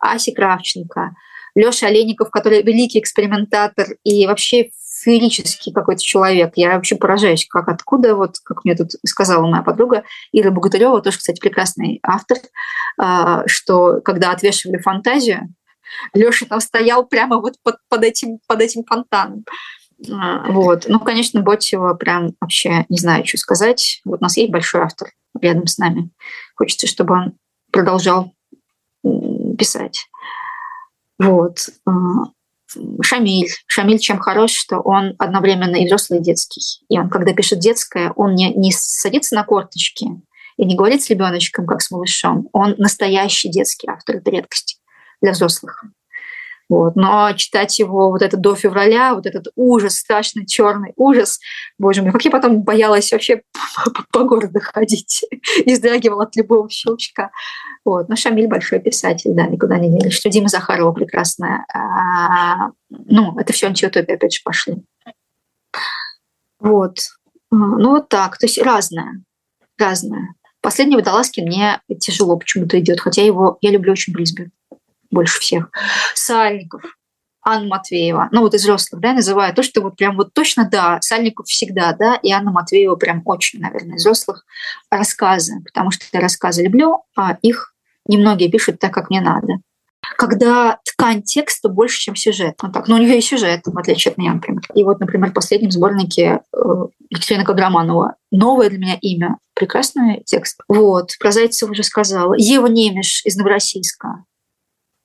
Аси Кравченко, Леша Олейников, который великий экспериментатор и вообще феерический какой-то человек. Я вообще поражаюсь, как откуда, вот как мне тут сказала моя подруга Ира Богатырева, тоже, кстати, прекрасный автор, а, что когда отвешивали фантазию, Леша там стоял прямо вот под, под, этим, под этим фонтаном. А, вот. Ну, конечно, Ботева прям вообще не знаю, что сказать. Вот у нас есть большой автор рядом с нами. Хочется, чтобы он продолжал писать. Вот. А, Шамиль. Шамиль чем хорош, что он одновременно и взрослый, и детский. И он, когда пишет детское, он не, не садится на корточки и не говорит с ребеночком, как с малышом. Он настоящий детский автор, это редкость для взрослых. Вот. Но читать его вот это до февраля, вот этот ужас, страшный черный ужас, боже мой, как я потом боялась вообще (laughs) по городу ходить (laughs) и вздрагивала от любого щелчка. Вот. Но Шамиль большой писатель, да, никуда не делись. Что Дима Захарова прекрасная. А, ну, это все антиутопия, опять же, пошли. Вот. А, ну, вот так. То есть разное. Разное. Последний водолазки мне тяжело почему-то идет, хотя его я люблю очень Брисбен больше всех. Сальников, Анна Матвеева, ну вот из взрослых, да, называю то, что вот прям вот точно, да, Сальников всегда, да, и Анна Матвеева прям очень, наверное, из взрослых рассказы, потому что я рассказы люблю, а их немногие пишут так, как мне надо. Когда ткань текста больше, чем сюжет. Ну, так, но у нее и сюжет, в отличие от меня, например. И вот, например, в последнем сборнике э, Екатерина Каграманова «Новое для меня имя». Прекрасный текст. Вот, про Зайцева уже сказала. Ева Немеш из Новороссийска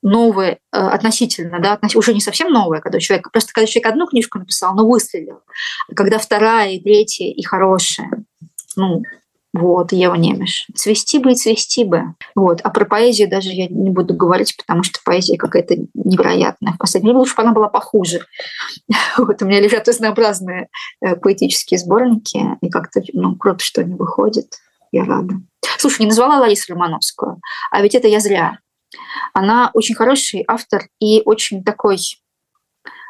новое э, относительно, да, уже не совсем новое, когда человек, просто когда человек одну книжку написал, но выстрелил, когда вторая и третья и хорошая, ну, вот, Ева Немеш. Цвести бы и цвести бы. Вот. А про поэзию даже я не буду говорить, потому что поэзия какая-то невероятная. В последнее время лучше бы она была похуже. (laughs) Вот у меня лежат разнообразные э, поэтические сборники, и как-то ну, круто, что они выходят. Я рада. Слушай, не назвала Ларису Романовскую, а ведь это я зря. Она очень хороший автор и очень такой...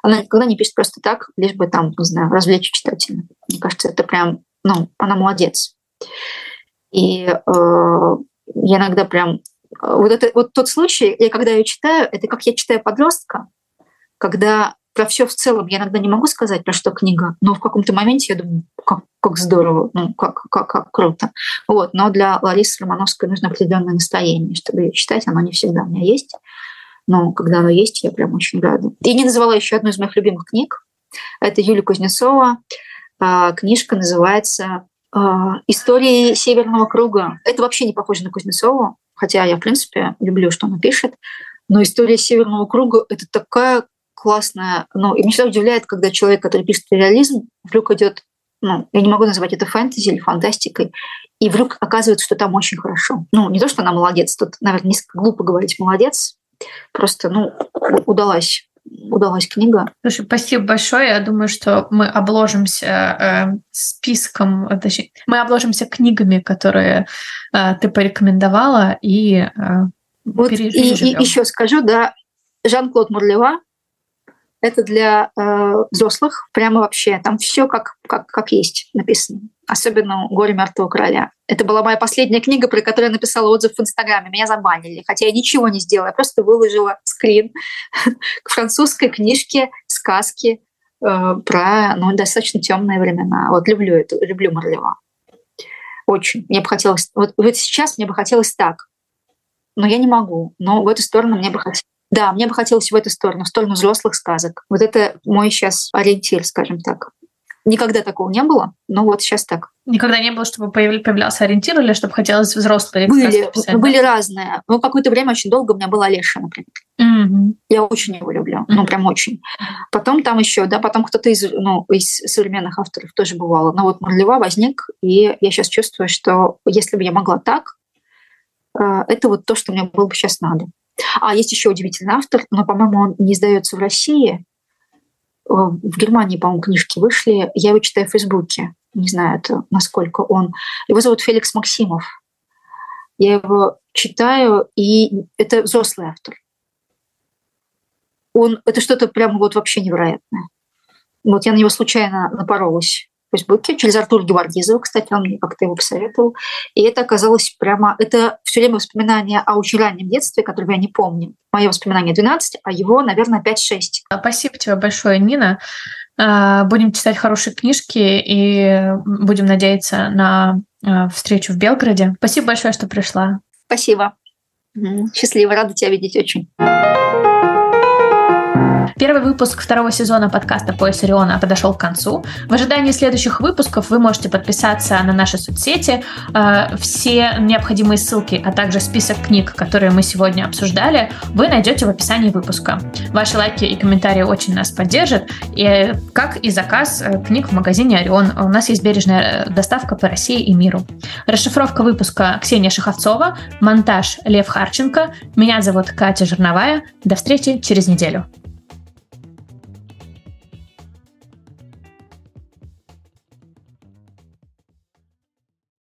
Она никогда не пишет просто так, лишь бы там, не знаю, развлечь читателя. Мне кажется, это прям, ну, она молодец. И э, я иногда прям... Вот, это, вот тот случай, я когда ее читаю, это как я читаю подростка, когда про все в целом я иногда не могу сказать, про что книга, но в каком-то моменте я думаю, как, как здорово, ну, как, как, как круто. Вот. Но для Ларисы Романовской нужно определенное настроение, чтобы ее читать. Оно не всегда у меня есть. Но когда оно есть, я прям очень рада. И не назвала еще одну из моих любимых книг. Это Юлия Кузнецова. А, книжка называется а, «Истории Северного круга». Это вообще не похоже на Кузнецову, хотя я, в принципе, люблю, что она пишет. Но история Северного круга — это такая классная, ну, и меня всегда удивляет, когда человек, который пишет реализм, вдруг идет, ну, я не могу назвать это фэнтези или фантастикой, и вдруг оказывается, что там очень хорошо. Ну, не то, что она молодец, тут, наверное, несколько глупо говорить молодец, просто, ну, удалась удалась книга. Слушай, спасибо большое. Я думаю, что мы обложимся э, списком, точнее, мы обложимся книгами, которые э, ты порекомендовала, и э, вот и, и еще скажу, да, Жан-Клод Мурлева это для э, взрослых прямо вообще. Там все как, как, как есть написано. Особенно «Горе мертвого короля». Это была моя последняя книга, про которую я написала отзыв в Инстаграме. Меня забанили, хотя я ничего не сделала. Я просто выложила скрин (laughs) к французской книжке сказки э, про ну, достаточно темные времена. Вот люблю это, люблю Марлева. Очень. Мне бы хотелось... Вот, вот сейчас мне бы хотелось так. Но я не могу. Но в эту сторону мне бы хотелось. Да, мне бы хотелось в эту сторону, в сторону взрослых сказок. Вот это мой сейчас ориентир, скажем так. Никогда такого не было, но вот сейчас так. Никогда не было, чтобы появлялся ориентир или чтобы хотелось взрослые были, писать? Были разные. Ну, какое-то время очень долго у меня была Леша, например. Mm-hmm. Я очень его люблю, mm-hmm. ну, прям очень. Потом там еще, да, потом кто-то из, ну, из современных авторов тоже бывало. Но вот Марлева возник, и я сейчас чувствую, что если бы я могла так, э, это вот то, что мне было бы сейчас надо. А есть еще удивительный автор, но, по-моему, он не издается в России. Э, в Германии, по-моему, книжки вышли. Я его читаю в Фейсбуке. Не знаю, это, насколько он. Его зовут Феликс Максимов. Я его читаю, и это взрослый автор. Он, это что-то прямо вот вообще невероятное. Вот я на него случайно напоролась Фейсбуке через Артур Геворгизова, кстати, он мне как-то его посоветовал. И это оказалось прямо... Это все время воспоминания о очень раннем детстве, которого я не помню. Мое воспоминание 12, а его, наверное, 5-6. Спасибо тебе большое, Нина. А, будем читать хорошие книжки и будем надеяться на а, встречу в Белгороде. Спасибо большое, что пришла. Спасибо. Счастливо, рада тебя видеть очень. Первый выпуск второго сезона подкаста «Пояс Ориона» подошел к концу. В ожидании следующих выпусков вы можете подписаться на наши соцсети. Э, все необходимые ссылки, а также список книг, которые мы сегодня обсуждали, вы найдете в описании выпуска. Ваши лайки и комментарии очень нас поддержат. И как и заказ э, книг в магазине «Орион». У нас есть бережная э, доставка по России и миру. Расшифровка выпуска Ксения Шаховцова, монтаж Лев Харченко. Меня зовут Катя Жерновая. До встречи через неделю.